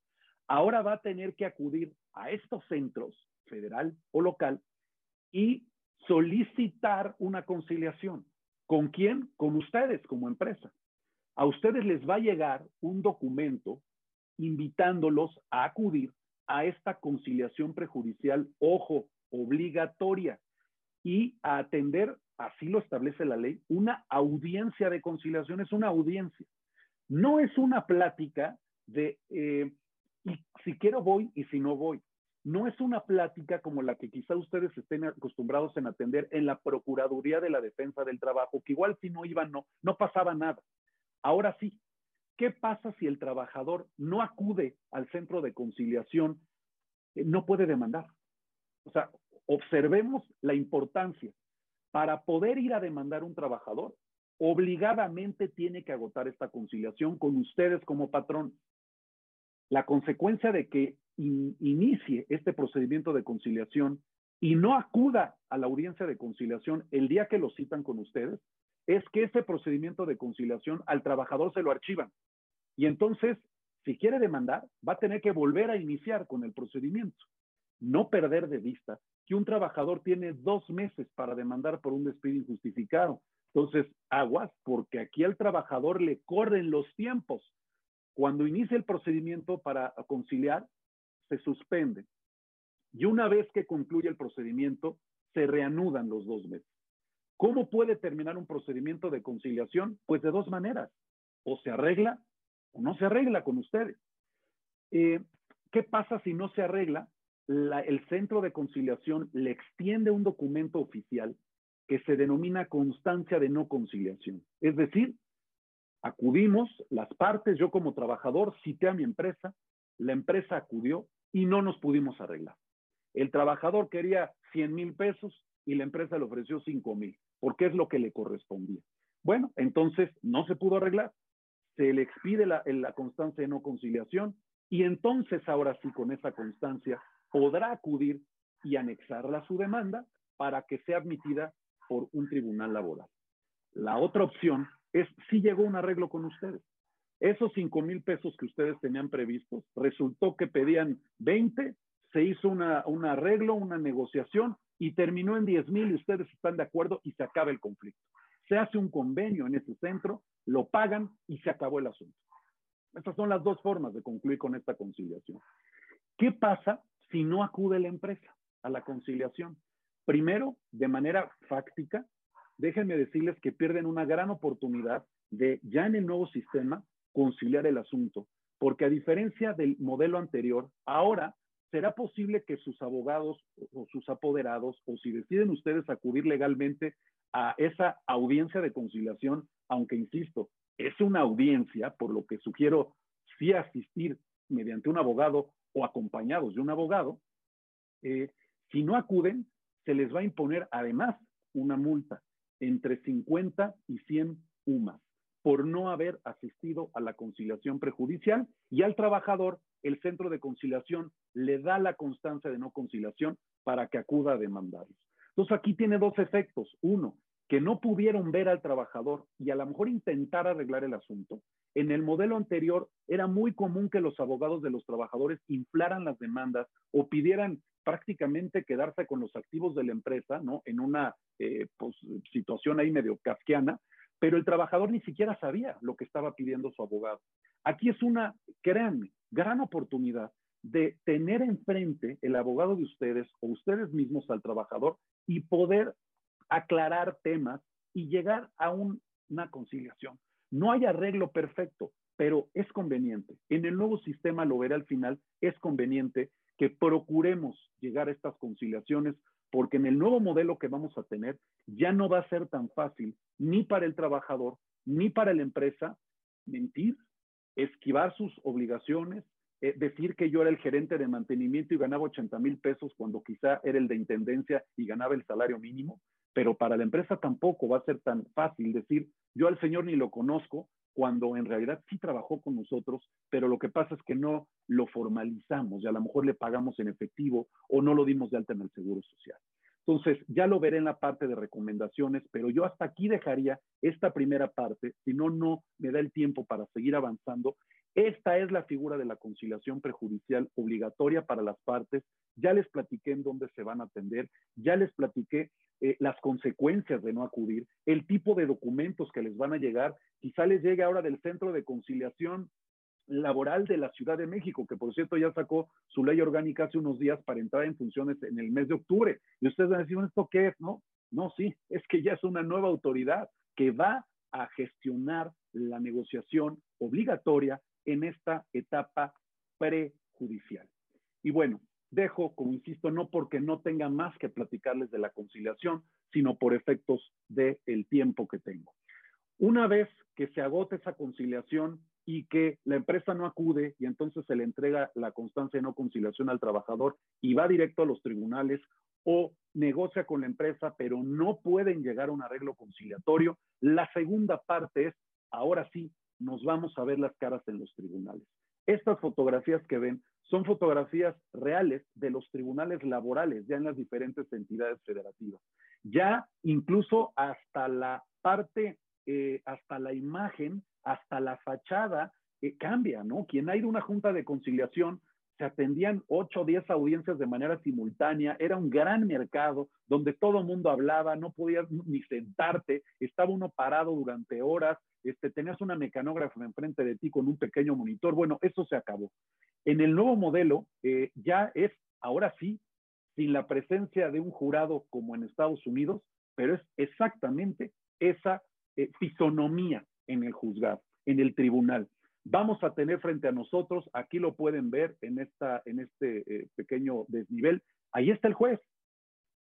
Ahora va a tener que acudir a estos centros, federal o local, y solicitar una conciliación. ¿Con quién? Con ustedes como empresa. A ustedes les va a llegar un documento invitándolos a acudir a esta conciliación prejudicial, ojo, obligatoria, y a atender así lo establece la ley, una audiencia de conciliación es una audiencia. No es una plática de eh, si quiero voy y si no voy. No es una plática como la que quizá ustedes estén acostumbrados en atender en la Procuraduría de la Defensa del Trabajo, que igual si no iban, no, no pasaba nada. Ahora sí, ¿qué pasa si el trabajador no acude al centro de conciliación? Eh, no puede demandar. O sea, observemos la importancia para poder ir a demandar un trabajador, obligadamente tiene que agotar esta conciliación con ustedes como patrón. La consecuencia de que inicie este procedimiento de conciliación y no acuda a la audiencia de conciliación el día que lo citan con ustedes, es que ese procedimiento de conciliación al trabajador se lo archivan. Y entonces, si quiere demandar, va a tener que volver a iniciar con el procedimiento. No perder de vista que un trabajador tiene dos meses para demandar por un despido injustificado. Entonces, aguas, porque aquí al trabajador le corren los tiempos. Cuando inicia el procedimiento para conciliar, se suspende. Y una vez que concluye el procedimiento, se reanudan los dos meses. ¿Cómo puede terminar un procedimiento de conciliación? Pues de dos maneras. O se arregla o no se arregla con ustedes. Eh, ¿Qué pasa si no se arregla? el centro de conciliación le extiende un documento oficial que se denomina constancia de no conciliación. Es decir, Acudimos las partes, yo como trabajador cité a mi empresa, la empresa acudió y no nos pudimos arreglar. El trabajador quería 100 mil pesos y la empresa le ofreció 5 mil, porque es lo que le correspondía. Bueno, entonces no se pudo arreglar, se le expide la, constancia de no conciliación y entonces ahora sí con esa constancia podrá acudir y anexarla a su demanda para que sea admitida por un tribunal laboral. La otra opción es si llegó un arreglo con ustedes. Esos 5 mil pesos que ustedes tenían previstos, resultó que pedían 20, se hizo un arreglo, una negociación y terminó en 10 mil y ustedes están de acuerdo y se acaba el conflicto. Se hace un convenio en ese centro, lo pagan y se acabó el asunto. Estas son las dos formas de concluir con esta conciliación. ¿Qué pasa si no acude la empresa a la conciliación? Primero, de manera fáctica, déjenme decirles que pierden una gran oportunidad de ya en el nuevo sistema conciliar el asunto, porque a diferencia del modelo anterior, ahora será posible que sus abogados o sus apoderados, o si deciden ustedes acudir legalmente a esa audiencia de conciliación, aunque insisto, es una audiencia, por lo que sugiero sí asistir mediante un abogado o acompañados de un abogado, eh, si no acuden, se les va a imponer además una multa entre 50 y 100 UMAS por no haber asistido a la conciliación prejudicial y al trabajador el centro de conciliación le da la constancia de no conciliación para que acuda a demandarlos. Entonces aquí tiene dos efectos. Uno, que no pudieron ver al trabajador y a lo mejor intentar arreglar el asunto. En el modelo anterior era muy común que los abogados de los trabajadores inflaran las demandas o pidieran prácticamente quedarse con los activos de la empresa, ¿no? En una eh, pues, situación ahí medio kafkiana, pero el trabajador ni siquiera sabía lo que estaba pidiendo su abogado. Aquí es una, créanme, gran oportunidad de tener enfrente el abogado de ustedes o ustedes mismos al trabajador y poder aclarar temas y llegar a una conciliación. No hay arreglo perfecto, pero es conveniente. En el nuevo sistema, lo veré al final, es conveniente que procuremos llegar a estas conciliaciones, porque en el nuevo modelo que vamos a tener ya no va a ser tan fácil ni para el trabajador, ni para la empresa mentir, esquivar sus obligaciones, eh, decir que yo era el gerente de mantenimiento y ganaba 80 mil pesos cuando quizá era el de intendencia y ganaba el salario mínimo, pero para la empresa tampoco va a ser tan fácil decir yo al señor ni lo conozco, cuando en realidad sí trabajó con nosotros, pero lo que pasa es que no lo formalizamos y a lo mejor le pagamos en efectivo o no lo dimos de alta en el Seguro Social. Entonces, ya lo veré en la parte de recomendaciones, pero yo hasta aquí dejaría esta primera parte, si no, no me da el tiempo para seguir avanzando. Esta es la figura de la conciliación prejudicial obligatoria para las partes. Ya les platiqué en dónde se van a atender, ya les platiqué eh, las consecuencias de no acudir, el tipo de documentos que les van a llegar. Quizá les llegue ahora del Centro de Conciliación Laboral de la Ciudad de México, que por cierto ya sacó su ley orgánica hace unos días para entrar en funciones en el mes de octubre. Y ustedes van a decir, ¿esto qué es? No, no, sí, es que ya es una nueva autoridad que va a gestionar la negociación obligatoria en esta etapa prejudicial. Y bueno, dejo, como insisto, no porque no tenga más que platicarles de la conciliación, sino por efectos del tiempo que tengo. Una vez que se agote esa conciliación y que la empresa no acude y entonces se le entrega la constancia de no conciliación al trabajador y va directo a los tribunales o negocia con la empresa, pero no pueden llegar a un arreglo conciliatorio, la segunda parte es, ahora sí, nos vamos a ver las caras en los tribunales. Estas fotografías que ven son fotografías reales de los tribunales laborales ya en las diferentes entidades federativas. Ya incluso hasta la parte, eh, hasta la imagen, hasta la fachada eh, cambia, ¿no? Quien ha ido a una junta de conciliación se atendían 8 o 10 audiencias de manera simultánea, era un gran mercado donde todo el mundo hablaba, no podías ni sentarte, estaba uno parado durante horas, este, tenías una mecanógrafa enfrente de ti con un pequeño monitor, bueno, eso se acabó. En el nuevo modelo eh, ya es, ahora sí, sin la presencia de un jurado como en Estados Unidos, pero es exactamente esa eh, fisonomía en el juzgado, en el tribunal vamos a tener frente a nosotros, aquí lo pueden ver en, esta, en este eh, pequeño desnivel, ahí está el juez.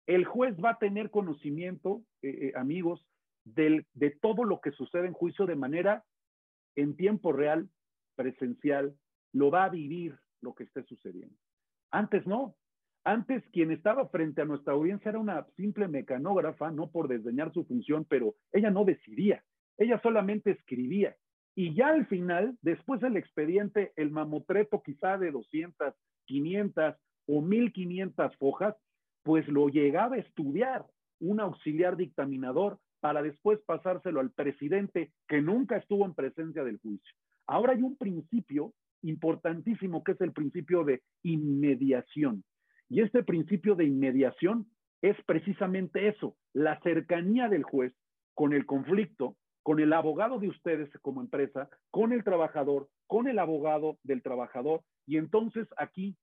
El juez va a tener conocimiento, eh, eh, amigos, del, de todo lo que sucede en juicio de manera en tiempo real, presencial, lo va a vivir lo que esté sucediendo. Antes no. Antes quien estaba frente a nuestra audiencia era una simple mecanógrafa, no por desdeñar su función, pero ella no decidía, ella solamente escribía. Y ya al final, después del expediente, el mamotreto quizá de 200, 500 o 1500 hojas, pues lo llegaba a estudiar un auxiliar dictaminador para después pasárselo al presidente que nunca estuvo en presencia del juicio. Ahora hay un principio importantísimo que es el principio de inmediación. Y este principio de inmediación es precisamente eso, la cercanía del juez con el conflicto, con el abogado de ustedes como empresa, con el trabajador, con el abogado del trabajador. Y entonces aquí,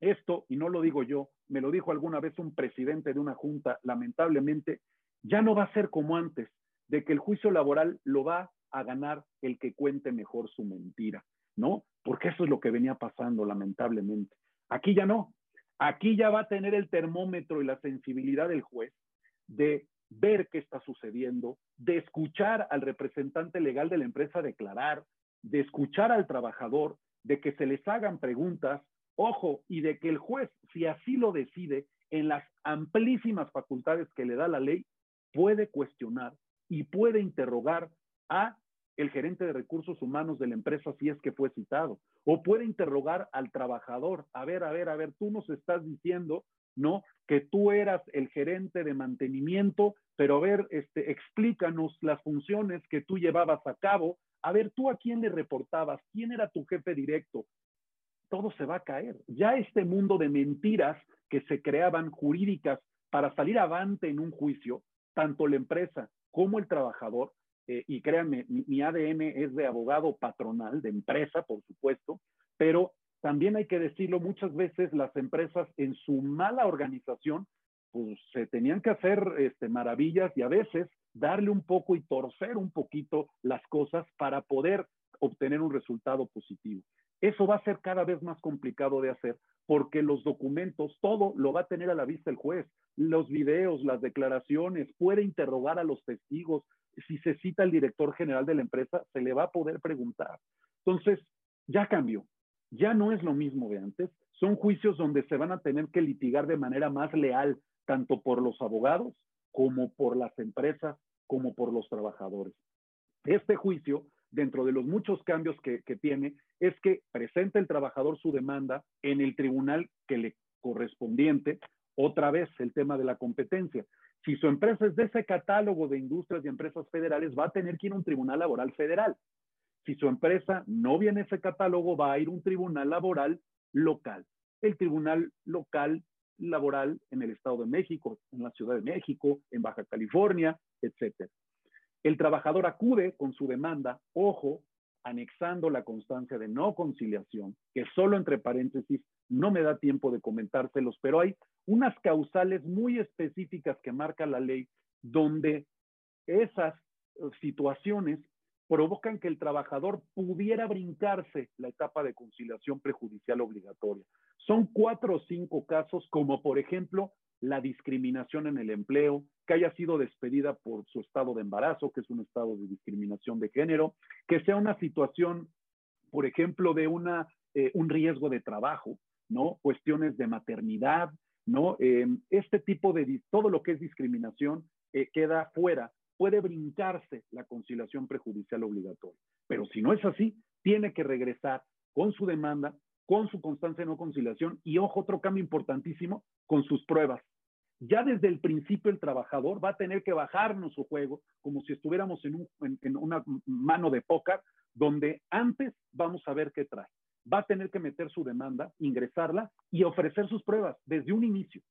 esto, y no lo digo yo, me lo dijo alguna vez un presidente de una junta, lamentablemente, ya no va a ser como antes, de que el juicio laboral lo va a ganar el que cuente mejor su mentira, ¿no? Porque eso es lo que venía pasando, lamentablemente. Aquí ya no. Aquí ya va a tener el termómetro y la sensibilidad del juez de ver qué está sucediendo, de escuchar al representante legal de la empresa declarar, de escuchar al trabajador, de que se les hagan preguntas, ojo, y de que el juez, si así lo decide, en las amplísimas facultades que le da la ley, puede cuestionar y puede interrogar a el gerente de recursos humanos de la empresa si es que fue citado, o puede interrogar al trabajador, a ver, a ver, a ver, tú nos estás diciendo, ¿no? Que tú eras el gerente de mantenimiento, pero a ver, este, explícanos las funciones que tú llevabas a cabo, a ver, tú a quién le reportabas, quién era tu jefe directo, todo se va a caer. Ya este mundo de mentiras que se creaban jurídicas para salir avante en un juicio, tanto la empresa como el trabajador, eh, y créanme, mi, ADN es de abogado patronal, de empresa, por supuesto, pero también hay que decirlo, muchas veces las empresas en su mala organización, pues se tenían que hacer este, maravillas y a veces darle un poco y torcer un poquito las cosas para poder obtener un resultado positivo. Eso va a ser cada vez más complicado de hacer porque los documentos, todo lo va a tener a la vista el juez, los videos, las declaraciones, puede interrogar a los testigos. Si se cita al director general de la empresa, se le va a poder preguntar. Entonces, ya cambió. Ya no es lo mismo de antes. Son juicios donde se van a tener que litigar de manera más leal, tanto por los abogados como por las empresas, como por los trabajadores. Este juicio dentro de los muchos cambios que, tiene, es que presenta el trabajador su demanda en el tribunal que le correspondiente, otra vez el tema de la competencia. Si su empresa es de ese catálogo de industrias y empresas federales, va a tener que ir a un tribunal laboral federal. Si su empresa no viene ese catálogo, va a ir un tribunal laboral local. El tribunal local laboral en el Estado de México, en la Ciudad de México, en Baja California, etcétera. El trabajador acude con su demanda, ojo, anexando la constancia de no conciliación, que solo entre paréntesis no me da tiempo de comentárselos, pero hay unas causales muy específicas que marca la ley donde esas situaciones provocan que el trabajador pudiera brincarse la etapa de conciliación prejudicial obligatoria. Son cuatro o cinco casos, como por ejemplo la discriminación en el empleo, que haya sido despedida por su estado de embarazo, que es un estado de discriminación de género, que sea una situación, por ejemplo, de una, eh, un riesgo de trabajo, ¿no? Cuestiones de maternidad, ¿no? Eh, este tipo de, todo lo que es discriminación eh, queda fuera, puede brincarse la conciliación prejudicial obligatoria. Pero si no es así, tiene que regresar con su demanda, con su constancia de no conciliación y, ojo, otro cambio importantísimo, con sus pruebas. Ya desde el principio el trabajador va a tener que bajarnos su juego como si estuviéramos en, en una mano de póker, donde antes vamos a ver qué trae. Va a tener que meter su demanda, ingresarla y ofrecer sus pruebas desde un inicio.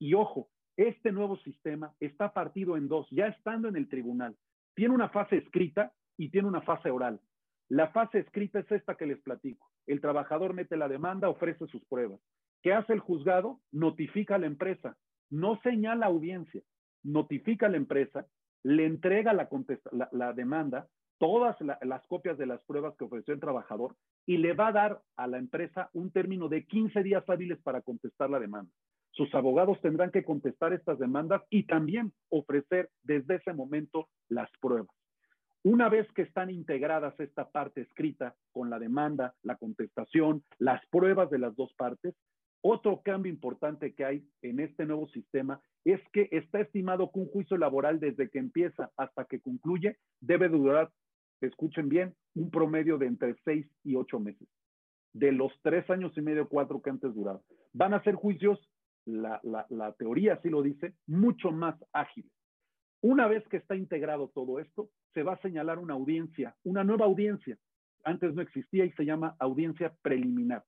Y ojo, este nuevo sistema está partido en dos, ya estando en el tribunal. Tiene una fase escrita y tiene una fase oral. La fase escrita es esta que les platico. El trabajador mete la demanda, ofrece sus pruebas. ¿Qué hace el juzgado? Notifica a la empresa. No señala audiencia. Notifica a la empresa, le entrega la, demanda, todas las copias de las pruebas que ofreció el trabajador y le va a dar a la empresa un término de 15 días hábiles para contestar la demanda. Sus abogados tendrán que contestar estas demandas y también ofrecer desde ese momento las pruebas. Una vez que están integradas esta parte escrita con la demanda, la contestación, las pruebas de las dos partes, otro cambio importante que hay en este nuevo sistema es que está estimado que un juicio laboral desde que empieza hasta que concluye debe durar, escuchen bien, un promedio de entre seis y ocho meses. De los tres años y medio, cuatro que antes duraban. Van a ser juicios, la, la teoría así lo dice, mucho más ágiles. Una vez que está integrado todo esto, se va a señalar una audiencia, una nueva audiencia. Antes no existía y se llama audiencia preliminar,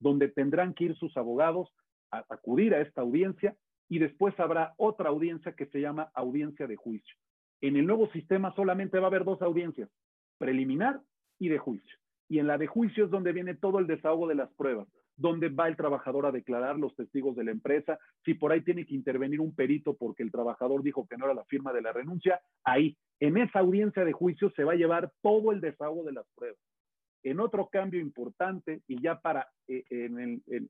donde tendrán que ir sus abogados a acudir a esta audiencia y después habrá otra audiencia que se llama audiencia de juicio. En el nuevo sistema solamente va a haber dos audiencias, preliminar y de juicio. Y en la de juicio es donde viene todo el desahogo de las pruebas, dónde va el trabajador a declarar los testigos de la empresa, si por ahí tiene que intervenir un perito porque el trabajador dijo que no era la firma de la renuncia, ahí, en esa audiencia de juicio se va a llevar todo el desahogo de las pruebas. En otro cambio importante, y ya para eh,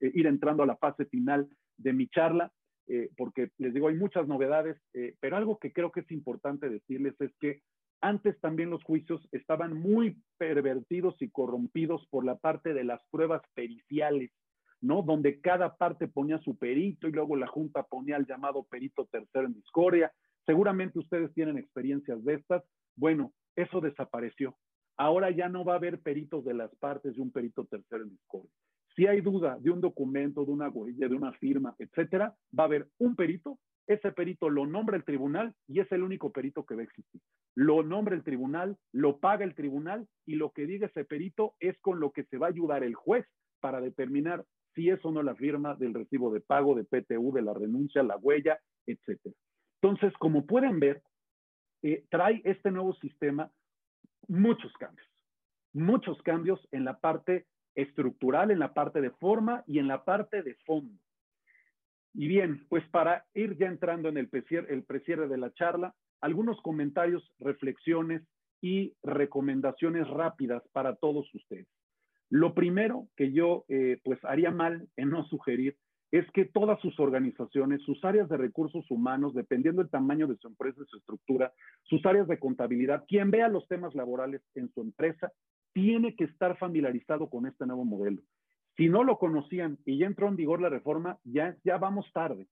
ir entrando a la fase final de mi charla, eh, porque les digo, hay muchas novedades, eh, pero algo que creo que es importante decirles es que antes también los juicios estaban muy pervertidos y corrompidos por la parte de las pruebas periciales, ¿no? Donde cada parte ponía su perito y luego la Junta ponía el llamado perito tercero en discordia. Seguramente ustedes tienen experiencias de estas. Bueno, eso desapareció. Ahora ya no va a haber peritos de las partes de un perito tercero en discordia. Si hay duda de un documento, de una huella, de una firma, etcétera, va a haber un perito ese perito lo nombra el tribunal y es el único perito que va a existir. Lo nombra el tribunal, lo paga el tribunal y lo que diga ese perito es con lo que se va a ayudar el juez para determinar si es o no la firma del recibo de pago, de PTU, de la renuncia, la huella, etc. Entonces, como pueden ver, eh, trae este nuevo sistema muchos cambios, muchos cambios en la parte estructural, en la parte de forma y en la parte de fondo. Y bien, pues para ir ya entrando en el precierre, de la charla, algunos comentarios, reflexiones y recomendaciones rápidas para todos ustedes. Lo primero que yo eh, pues haría mal en no sugerir es que todas sus organizaciones, sus áreas de recursos humanos, dependiendo del tamaño de su empresa y su estructura, sus áreas de contabilidad, quien vea los temas laborales en su empresa, tiene que estar familiarizado con este nuevo modelo. Si no lo conocían y ya entró en vigor la reforma, ya, ya vamos tarde.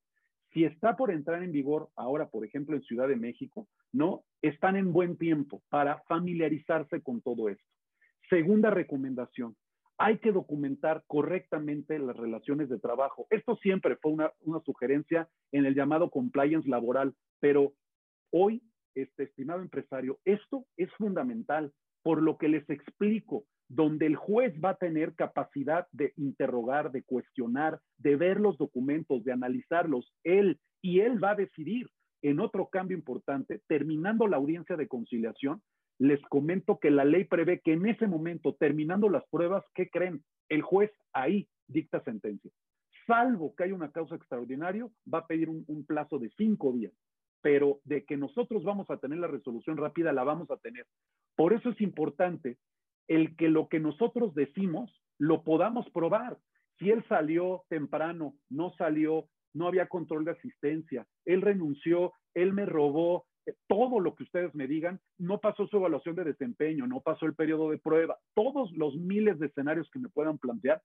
Si está por entrar en vigor ahora, por ejemplo, en Ciudad de México, no, están en buen tiempo para familiarizarse con todo esto. Segunda recomendación, hay que documentar correctamente las relaciones de trabajo. Esto siempre fue una, una sugerencia en el llamado compliance laboral, pero hoy, este estimado empresario, esto es fundamental, por lo que les explico donde el juez va a tener capacidad de interrogar, de cuestionar, de ver los documentos, de analizarlos, él, y él va a decidir. En otro cambio importante, terminando la audiencia de conciliación, les comento que la ley prevé que en ese momento, terminando las pruebas, ¿qué creen? El juez ahí dicta sentencia. Salvo que haya una causa extraordinaria, va a pedir un, un plazo de cinco días pero de que nosotros vamos a tener la resolución rápida, la vamos a tener. Por eso es importante el que lo que nosotros decimos lo podamos probar. Si él salió temprano, no salió, no había control de asistencia, él renunció, él me robó, eh, todo lo que ustedes me digan, no pasó su evaluación de desempeño, no pasó el periodo de prueba, todos los miles de escenarios que me puedan plantear,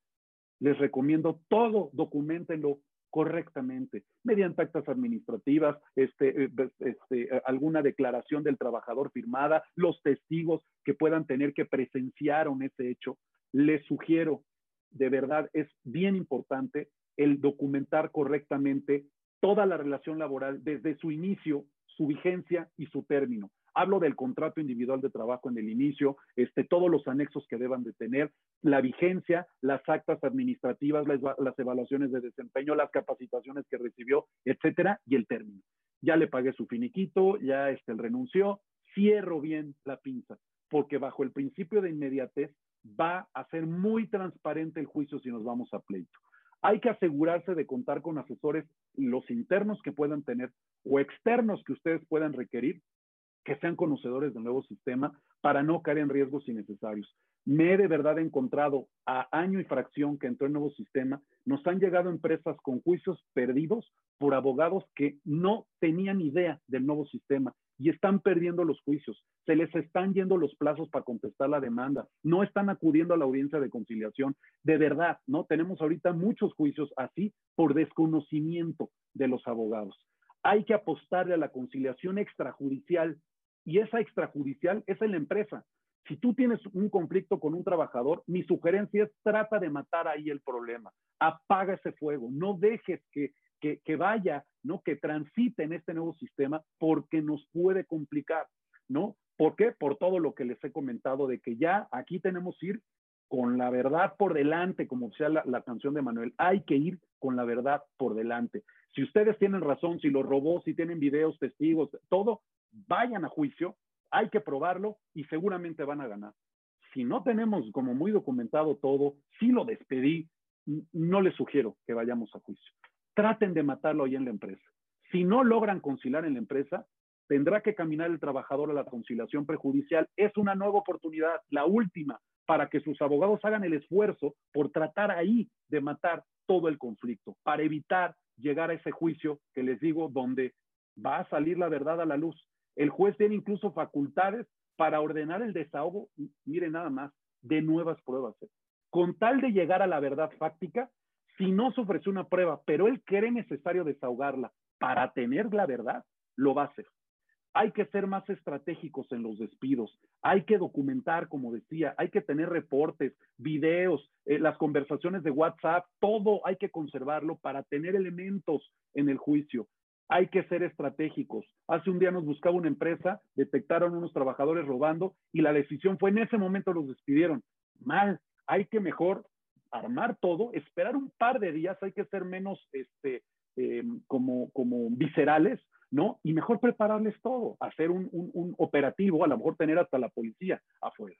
les recomiendo todo, documentenlo, correctamente, mediante actas administrativas, este, eh, este, eh, alguna declaración del trabajador firmada, los testigos que puedan tener que presenciaron ese hecho. Les sugiero, de verdad, es bien importante el documentar correctamente toda la relación laboral desde su inicio, su vigencia y su término. Hablo del contrato individual de trabajo en el inicio, este, todos los anexos que deban de tener, la vigencia, las actas administrativas, las, evaluaciones de desempeño, las capacitaciones que recibió, etcétera, y el término. Ya le pagué su finiquito, ya este, renunció, cierro bien la pinza, porque bajo el principio de inmediatez va a ser muy transparente el juicio si nos vamos a pleito. Hay que asegurarse de contar con asesores, los internos que puedan tener o externos que ustedes puedan requerir, que sean conocedores del nuevo sistema para no caer en riesgos innecesarios. Me he de verdad encontrado a año y fracción que entró el nuevo sistema, nos han llegado empresas con juicios perdidos por abogados que no tenían idea del nuevo sistema y están perdiendo los juicios, se les están yendo los plazos para contestar la demanda, no están acudiendo a la audiencia de conciliación. De verdad, ¿no? Tenemos ahorita muchos juicios así por desconocimiento de los abogados. Hay que apostarle a la conciliación extrajudicial y esa extrajudicial es en la empresa. Si tú tienes un conflicto con un trabajador, mi sugerencia es trata de matar ahí el problema. Apaga ese fuego. No dejes que, que, vaya, ¿no? Que transite en este nuevo sistema porque nos puede complicar, ¿no? ¿Por qué? Por todo lo que les he comentado de que ya aquí tenemos que ir con la verdad por delante, como sea la, la, canción de Manuel. Hay que ir con la verdad por delante. Si ustedes tienen razón, si lo robó, si tienen videos, testigos, todo, vayan a juicio, hay que probarlo y seguramente van a ganar. Si no tenemos como muy documentado todo, si lo despedí, no les sugiero que vayamos a juicio. Traten de matarlo ahí en la empresa. Si no logran conciliar en la empresa, tendrá que caminar el trabajador a la conciliación prejudicial. Es una nueva oportunidad, la última, para que sus abogados hagan el esfuerzo por tratar ahí de matar todo el conflicto, para evitar llegar a ese juicio que les digo, donde va a salir la verdad a la luz. El juez tiene incluso facultades para ordenar el desahogo, mire nada más, de nuevas pruebas. ¿eh? Con tal de llegar a la verdad fáctica, si no se ofrece una prueba, pero él cree necesario desahogarla para tener la verdad, lo va a hacer. Hay que ser más estratégicos en los despidos, hay que documentar, como decía, hay que tener reportes, videos, eh, las conversaciones de WhatsApp, todo hay que conservarlo para tener elementos en el juicio hay que ser estratégicos. Hace un día nos buscaba una empresa, detectaron unos trabajadores robando y la decisión fue en ese momento los despidieron. Mal, hay que mejor armar todo, esperar un par de días, hay que ser menos este, eh, como, como viscerales, ¿no? Y mejor prepararles todo, hacer un, un operativo, a lo mejor tener hasta la policía afuera.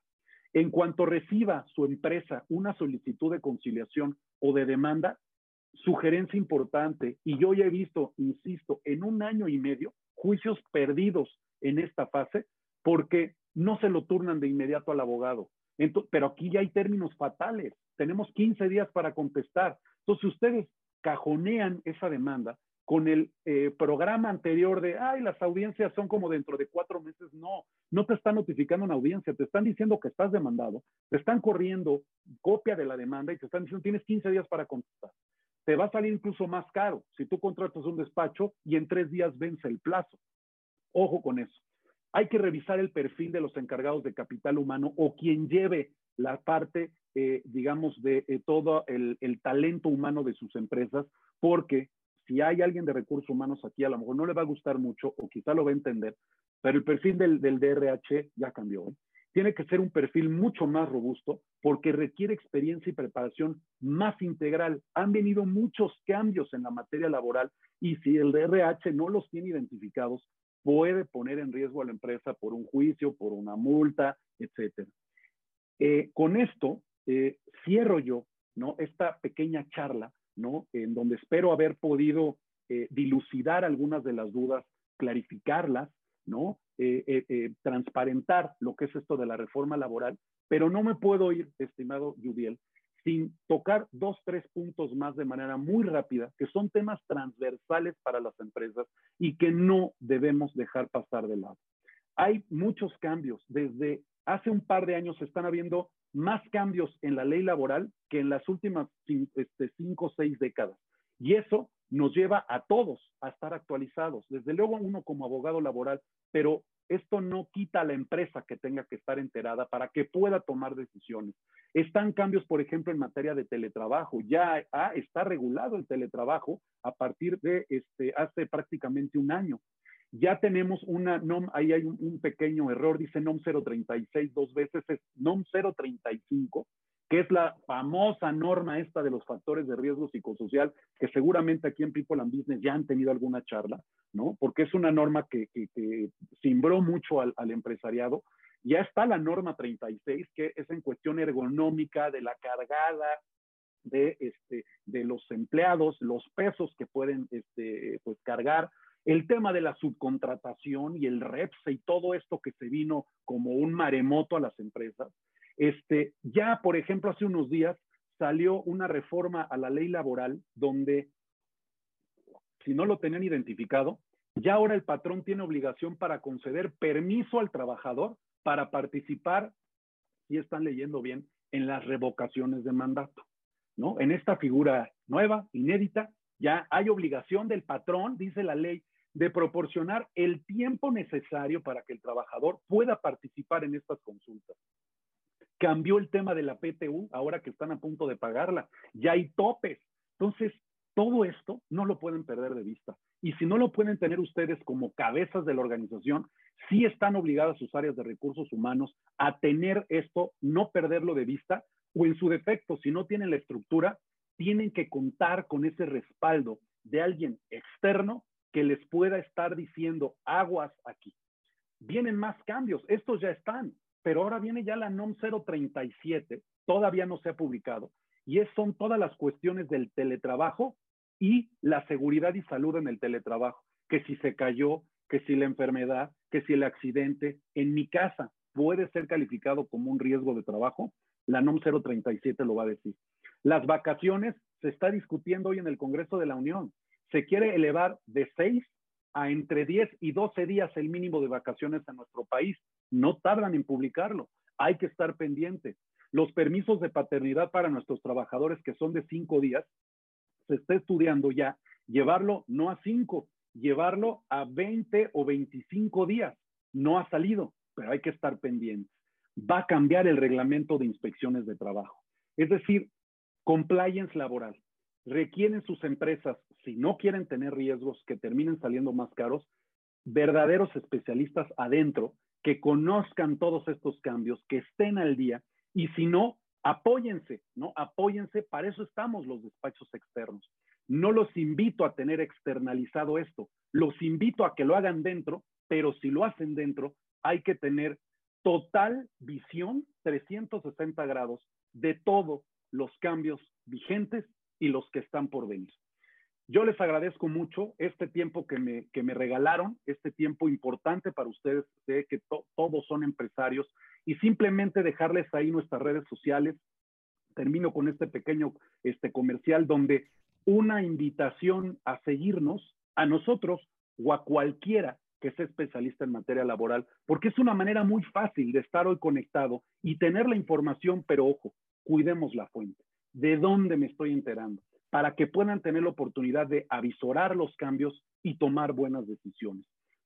En cuanto reciba su empresa una solicitud de conciliación o de demanda, sugerencia importante, y yo ya he visto, insisto, en un año y medio, juicios perdidos en esta fase porque no se lo turnan de inmediato al abogado. pero aquí ya hay términos fatales. Tenemos 15 días para contestar. Entonces, ustedes cajonean esa demanda con el eh, programa anterior de, ay, las audiencias son como dentro de cuatro meses. No, no te están notificando una audiencia, te están diciendo que estás demandado, te están corriendo copia de la demanda y te están diciendo, tienes 15 días para contestar te va a salir incluso más caro si tú contratas un despacho y en tres días vence el plazo. Ojo con eso. Hay que revisar el perfil de los encargados de capital humano o quien lleve la parte, eh, digamos, de eh, todo el, talento humano de sus empresas, porque si hay alguien de recursos humanos aquí, a lo mejor no le va a gustar mucho o quizá lo va a entender, pero el perfil del, del DRH ya cambió. ¿eh? Tiene que ser un perfil mucho más robusto porque requiere experiencia y preparación más integral. Han venido muchos cambios en la materia laboral y si el DRH no los tiene identificados, puede poner en riesgo a la empresa por un juicio, por una multa, etc. Eh, con esto eh, cierro yo ¿no? esta pequeña charla, ¿no? en donde espero haber podido eh, dilucidar algunas de las dudas, clarificarlas, ¿no? Eh, eh, eh, transparentar lo que es esto de la reforma laboral, pero no me puedo ir, estimado Judiel, sin tocar dos, tres puntos más de manera muy rápida, que son temas transversales para las empresas y que no debemos dejar pasar de lado. Hay muchos cambios. Desde hace un par de años están habiendo más cambios en la ley laboral que en las últimas este, cinco o seis décadas. Y eso nos lleva a todos a estar actualizados. Desde luego uno como abogado laboral pero esto no quita a la empresa que tenga que estar enterada para que pueda tomar decisiones. Están cambios, por ejemplo, en materia de teletrabajo. Ya está regulado el teletrabajo a partir de este, hace prácticamente un año. Ya tenemos una NOM, ahí hay un, un pequeño error, dice NOM 036 dos veces, es NOM 035 que es la famosa norma esta de los factores de riesgo psicosocial, que seguramente aquí en People and Business ya han tenido alguna charla, ¿no? Porque es una norma que, que, que cimbró mucho al, al, empresariado. Ya está la norma 36, que es en cuestión ergonómica de la cargada de, este, de los empleados, los pesos que pueden este, pues, cargar, el tema de la subcontratación y el REPSE y todo esto que se vino como un maremoto a las empresas. Este, ya, por ejemplo, hace unos días salió una reforma a la ley laboral donde, si no lo tenían identificado, Ya ahora el patrón tiene obligación para conceder permiso al trabajador para participar, si están leyendo bien, en las revocaciones de mandato. ¿no? En esta figura nueva, inédita, ya hay obligación del patrón, dice la ley, de proporcionar el tiempo necesario para que el trabajador pueda participar en estas consultas. Cambió el tema de la PTU, ahora que están a punto de pagarla, ya hay topes. Entonces, todo esto no lo pueden perder de vista. Y si no lo pueden tener ustedes como cabezas de la organización, sí están obligadas sus áreas de recursos humanos a tener esto, no perderlo de vista, o en su defecto, si no tienen la estructura, tienen que contar con ese respaldo de alguien externo que les pueda estar diciendo aguas aquí. Vienen más cambios, estos ya están, pero ahora viene ya la NOM 037, todavía no se ha publicado, y es, son todas las cuestiones del teletrabajo y la seguridad y salud en el teletrabajo, que si se cayó, que si la enfermedad, que si el accidente en mi casa puede ser calificado como un riesgo de trabajo, la NOM 037 lo va a decir. Las vacaciones se está discutiendo hoy en el Congreso de la Unión. Se quiere elevar de 6 a entre 10 y 12 días el mínimo de vacaciones en nuestro país. No tardan en publicarlo. Hay que estar pendientes. Los permisos de paternidad para nuestros trabajadores, que son de 5 días, se está estudiando ya llevarlo no a 5, llevarlo a 20 o 25 días. No ha salido, pero hay que estar pendientes. Va a cambiar el reglamento de inspecciones de trabajo. Es decir, compliance laboral. Requieren sus empresas, si no quieren tener riesgos que terminen saliendo más caros, verdaderos especialistas adentro que conozcan todos estos cambios, que estén al día y si no, apóyense, ¿no? Apóyense, para eso estamos los despachos externos. No los invito a tener externalizado esto, los invito a que lo hagan dentro, pero si lo hacen dentro, hay que tener total visión 360 grados de todos los cambios vigentes y los que están por venir. Yo les agradezco mucho este tiempo que me, que me regalaron, este tiempo importante para ustedes. Sé que todos son empresarios y simplemente dejarles ahí nuestras redes sociales. Termino con este pequeño este, comercial donde una invitación a seguirnos a nosotros o a cualquiera que sea especialista en materia laboral, porque es una manera muy fácil de estar hoy conectado y tener la información, pero ojo, cuidemos la fuente. ¿De dónde me estoy enterando? Para que puedan tener la oportunidad de avisorar los cambios y tomar buenas decisiones.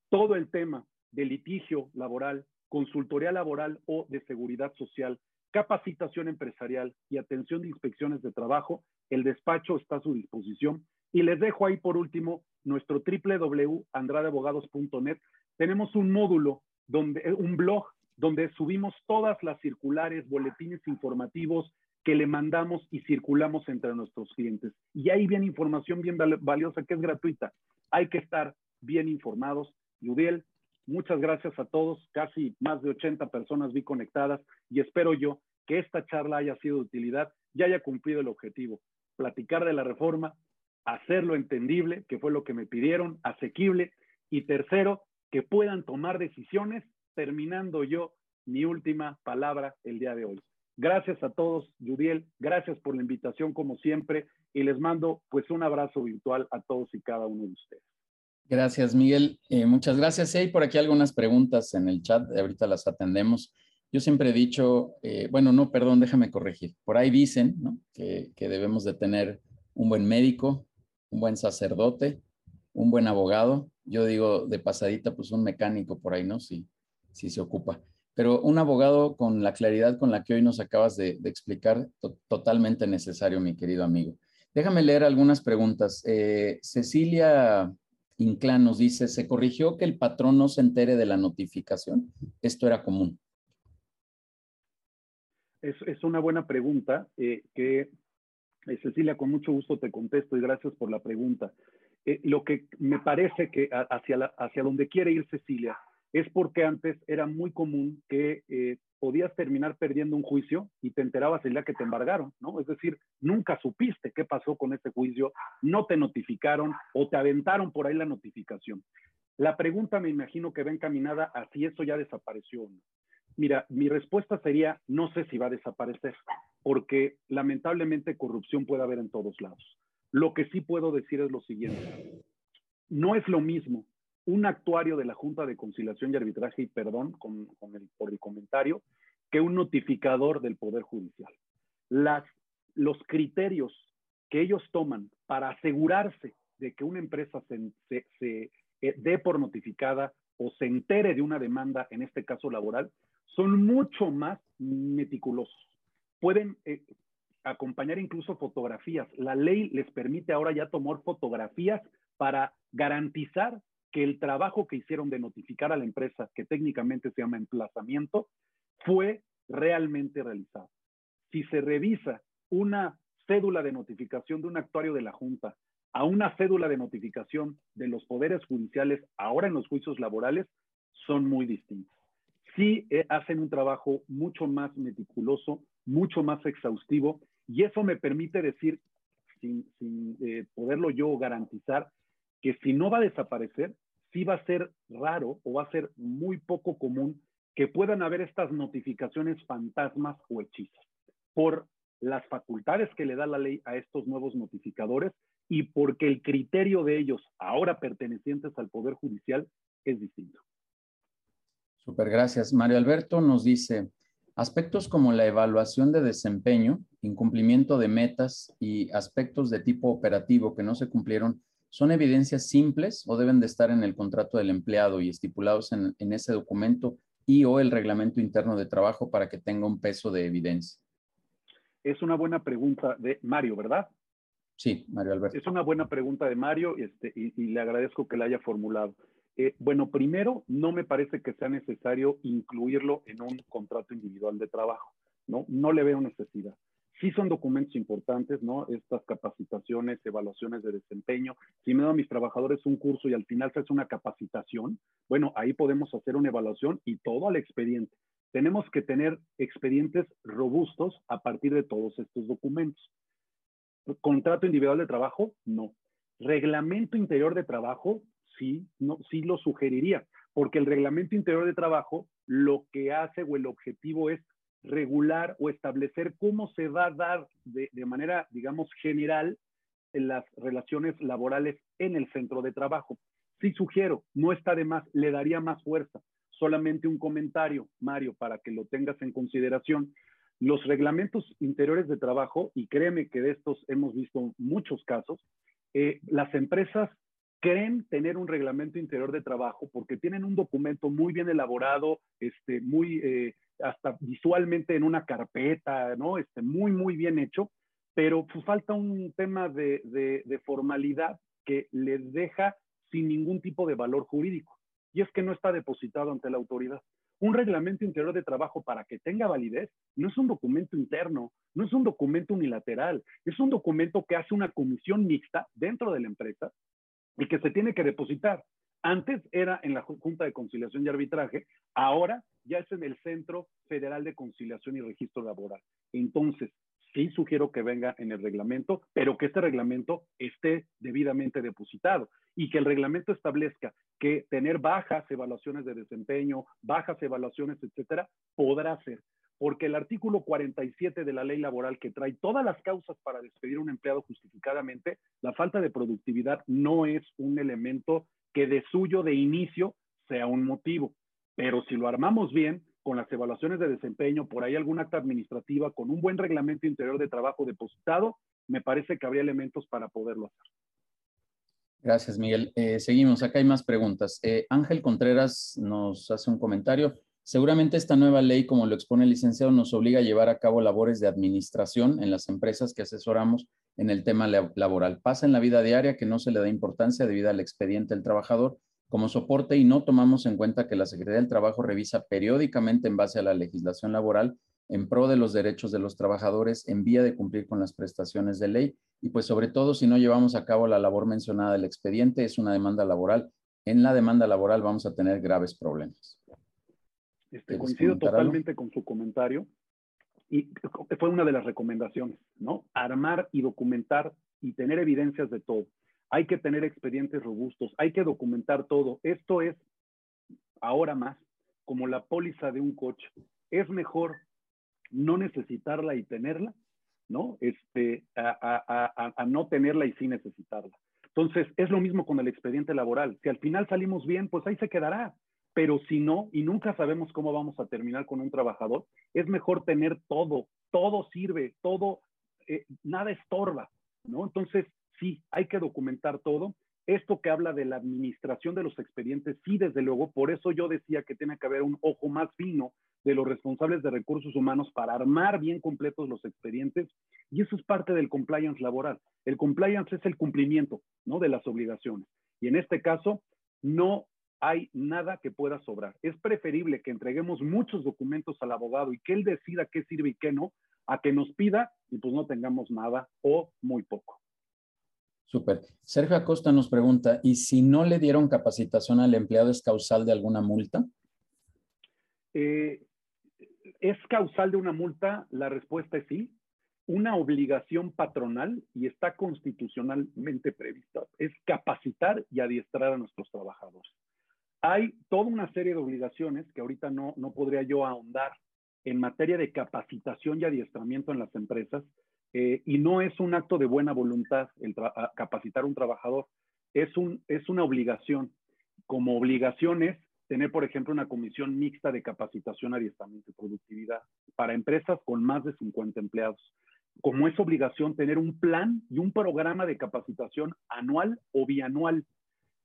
Todo el tema de litigio laboral, consultoría laboral o de seguridad social, capacitación empresarial y atención de inspecciones de trabajo, el despacho está a su disposición. Y les dejo ahí por último nuestro www.andradeabogados.net. Tenemos un módulo, donde, un blog donde subimos todas las circulares, boletines informativos que le mandamos y circulamos entre nuestros clientes. Y ahí viene información bien valiosa que es gratuita. Hay que estar bien informados. Yudiel, Muchas gracias a todos, casi más de 80 personas vi conectadas y espero yo que esta charla haya sido de utilidad y haya cumplido el objetivo, platicar de la reforma, hacerlo entendible, que fue lo que me pidieron, asequible, y tercero, que puedan tomar decisiones, terminando yo mi última palabra el día de hoy. Gracias a todos, Judiel, gracias por la invitación como siempre, y les mando pues un abrazo virtual a todos y cada uno de ustedes. Gracias, Miguel. Eh, muchas gracias. hay por aquí algunas preguntas en el chat, ahorita las atendemos. Yo siempre he dicho, eh, bueno, no, perdón, déjame corregir. Por ahí dicen que, debemos de tener un buen médico, un buen sacerdote, un buen abogado. Yo digo de pasadita, pues un mecánico por ahí, ¿no? Si, si se ocupa. Pero un abogado con la claridad con la que hoy nos acabas de, explicar, totalmente necesario, mi querido amigo. Déjame leer algunas preguntas. Eh, Cecilia Inclán nos dice, ¿se corrigió que el patrón no se entere de la notificación? Esto era común. Es, una buena pregunta eh, que, eh, Cecilia, con mucho gusto te contesto y gracias por la pregunta. Lo que me parece que hacia, hacia donde quiere ir Cecilia es porque antes era muy común que podías terminar perdiendo un juicio y te enterabas el día que te embargaron, ¿no? Es decir, nunca supiste qué pasó con ese juicio, no te notificaron o te aventaron por ahí la notificación. La pregunta me imagino que va encaminada a si eso ya desapareció o no. Mira, mi respuesta sería, no sé si va a desaparecer, porque lamentablemente corrupción puede haber en todos lados. Lo que sí puedo decir es lo siguiente, no es lo mismo un actuario de la Junta de Conciliación y Arbitraje, y perdón por el comentario, que un notificador del Poder Judicial. Los criterios que ellos toman para asegurarse de que una empresa se, se, eh, dé por notificada o se entere de una demanda, en este caso laboral, son mucho más meticulosos. Pueden eh, acompañar incluso fotografías. La ley les permite ahora ya tomar fotografías para garantizar que el trabajo que hicieron de notificar a la empresa, que técnicamente se llama emplazamiento, fue realmente realizado. Si se revisa una cédula de notificación de un actuario de la Junta a una cédula de notificación de los poderes judiciales ahora en los juicios laborales, son muy distintos. Sí eh, hacen un trabajo mucho más meticuloso, mucho más exhaustivo, y eso me permite decir, sin, eh, poderlo yo garantizar, que si no va a desaparecer, sí va a ser raro o va a ser muy poco común que puedan haber estas notificaciones fantasmas o hechizas por las facultades que le da la ley a estos nuevos notificadores y porque el criterio de ellos, ahora pertenecientes al Poder Judicial, es distinto. Super, gracias. Mario Alberto nos dice, aspectos como la evaluación de desempeño, incumplimiento de metas y aspectos de tipo operativo que no se cumplieron ¿Son evidencias simples o deben de estar en el contrato del empleado y estipulados en, ese documento y o el reglamento interno de trabajo para que tenga un peso de evidencia? Es una buena pregunta de Mario, ¿verdad? Sí, Mario Alberto. Es una buena pregunta de Mario este, y, le agradezco que la haya formulado. Eh, bueno, primero, no me parece que sea necesario incluirlo en un contrato individual de trabajo, ¿no? No le veo necesidad sí son documentos importantes, ¿no? Estas capacitaciones, evaluaciones de desempeño. Si me dan a mis trabajadores un curso y al final se hace una capacitación, bueno, ahí podemos hacer una evaluación y todo al expediente. Tenemos que tener expedientes robustos a partir de todos estos documentos. Contrato individual de trabajo, no. Reglamento interior de trabajo, sí, sí lo sugeriría, porque el reglamento interior de trabajo lo que hace o el objetivo es regular o establecer cómo se va a dar de, manera, digamos, general en las relaciones laborales en el centro de trabajo. Sí sugiero, no está de más, le daría más fuerza. Solamente un comentario, Mario, para que lo tengas en consideración. Los reglamentos interiores de trabajo, y créeme que de estos hemos visto muchos casos, eh, las empresas creen tener un reglamento interior de trabajo porque tienen un documento muy bien elaborado, este, muy eh, hasta visualmente en una carpeta, ¿no? Este, muy, muy bien hecho, pero pues, falta un tema de, de, formalidad que le deja sin ningún tipo de valor jurídico. Y es que no está depositado ante la autoridad. Un reglamento interior de trabajo para que tenga validez no es un documento interno, no es un documento unilateral, es un documento que hace una comisión mixta dentro de la empresa y que se tiene que depositar. Antes era en la Junta de Conciliación y Arbitraje, ahora ya es en el Centro Federal de Conciliación y Registro Laboral. Entonces, sí sugiero que venga en el reglamento, pero que este reglamento esté debidamente depositado y que el reglamento establezca que tener bajas evaluaciones de desempeño, bajas evaluaciones, etcétera, podrá ser. Porque el artículo 47 de la ley laboral que trae todas las causas para despedir a un empleado justificadamente, la falta de productividad no es un elemento que de suyo de inicio sea un motivo. Pero si lo armamos bien, con las evaluaciones de desempeño, por ahí algún acta administrativa, con un buen reglamento interior de trabajo depositado, me parece que habría elementos para poderlo hacer. Gracias, Miguel. Eh, seguimos, acá hay más preguntas. Eh, Ángel Contreras nos hace un comentario. Seguramente esta nueva ley, como lo expone el licenciado, nos obliga a llevar a cabo labores de administración en las empresas que asesoramos en el tema laboral. Pasa en la vida diaria que no se le da importancia debido al expediente del trabajador como soporte y no tomamos en cuenta que la Secretaría del Trabajo revisa periódicamente en base a la legislación laboral en pro de los derechos de los trabajadores en vía de cumplir con las prestaciones de ley y pues sobre todo si no llevamos a cabo la labor mencionada del expediente es una demanda laboral. En la demanda laboral vamos a tener graves problemas. Este, coincido totalmente con su comentario y fue una de las recomendaciones, ¿no? Armar y documentar y tener evidencias de todo hay que tener expedientes robustos, hay que documentar todo. Esto es ahora más como la póliza de un coche. Es mejor no necesitarla y tenerla, ¿no? Este, a, no tenerla y sí necesitarla. Entonces, es lo mismo con el expediente laboral. Si al final salimos bien, pues ahí se quedará. Pero si no, y nunca sabemos cómo vamos a terminar con un trabajador, es mejor tener todo, todo sirve, todo, eh, nada estorba, ¿no? Entonces, sí, hay que documentar todo. Esto que habla de la administración de los expedientes, sí, desde luego, por eso yo decía que tiene que haber un ojo más fino de los responsables de recursos humanos para armar bien completos los expedientes y eso es parte del compliance laboral. El compliance es el cumplimiento ¿no? de las obligaciones y en este caso no hay nada que pueda sobrar. Es preferible que entreguemos muchos documentos al abogado y que él decida qué sirve y qué no, a que nos pida y pues no tengamos nada o muy poco. Súper. Sergio Acosta nos pregunta, ¿y si no le dieron capacitación al empleado es causal de alguna multa? Eh, ¿Es causal de una multa? La respuesta es sí. Una obligación patronal, y está constitucionalmente prevista, es capacitar y adiestrar a nuestros trabajadores. Hay toda una serie de obligaciones que ahorita no, no podría yo ahondar en materia de capacitación y adiestramiento en las empresas, eh, y no es un acto de buena voluntad el capacitar a un trabajador, es, un, es una obligación. Como obligaciones tener, por ejemplo, una comisión mixta de capacitación, adiestramiento y productividad para empresas con más de 50 empleados. Como es obligación tener un plan y un programa de capacitación anual o bianual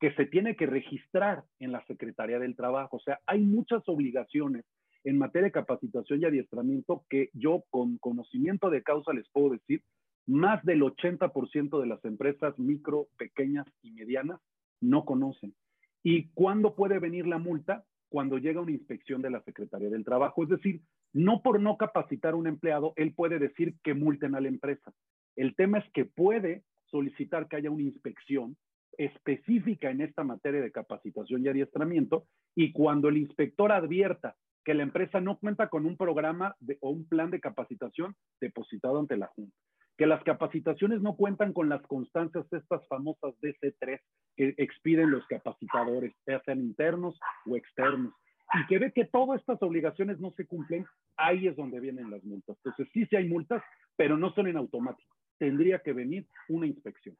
que se tiene que registrar en la Secretaría del Trabajo. O sea, hay muchas obligaciones en materia de capacitación y adiestramiento que yo con conocimiento de causa les puedo decir, más del 80% de las empresas micro, pequeñas y medianas no conocen. ¿Y cuándo puede venir la multa? Cuando llega una inspección de la Secretaría del Trabajo. Es decir, no por no capacitar un empleado, él puede decir que multen a la empresa. El tema es que puede solicitar que haya una inspección específica en esta materia de capacitación y adiestramiento y cuando el inspector advierta que la empresa no cuenta con un programa o un plan de capacitación depositado ante la Junta que las capacitaciones no cuentan con las constancias estas famosas DC3 que expiden los capacitadores, sean internos o externos, y que ve que todas estas obligaciones no se cumplen, ahí es donde vienen las multas. Entonces, sí, sí hay multas, pero no son en automático. Tendría que venir una inspección.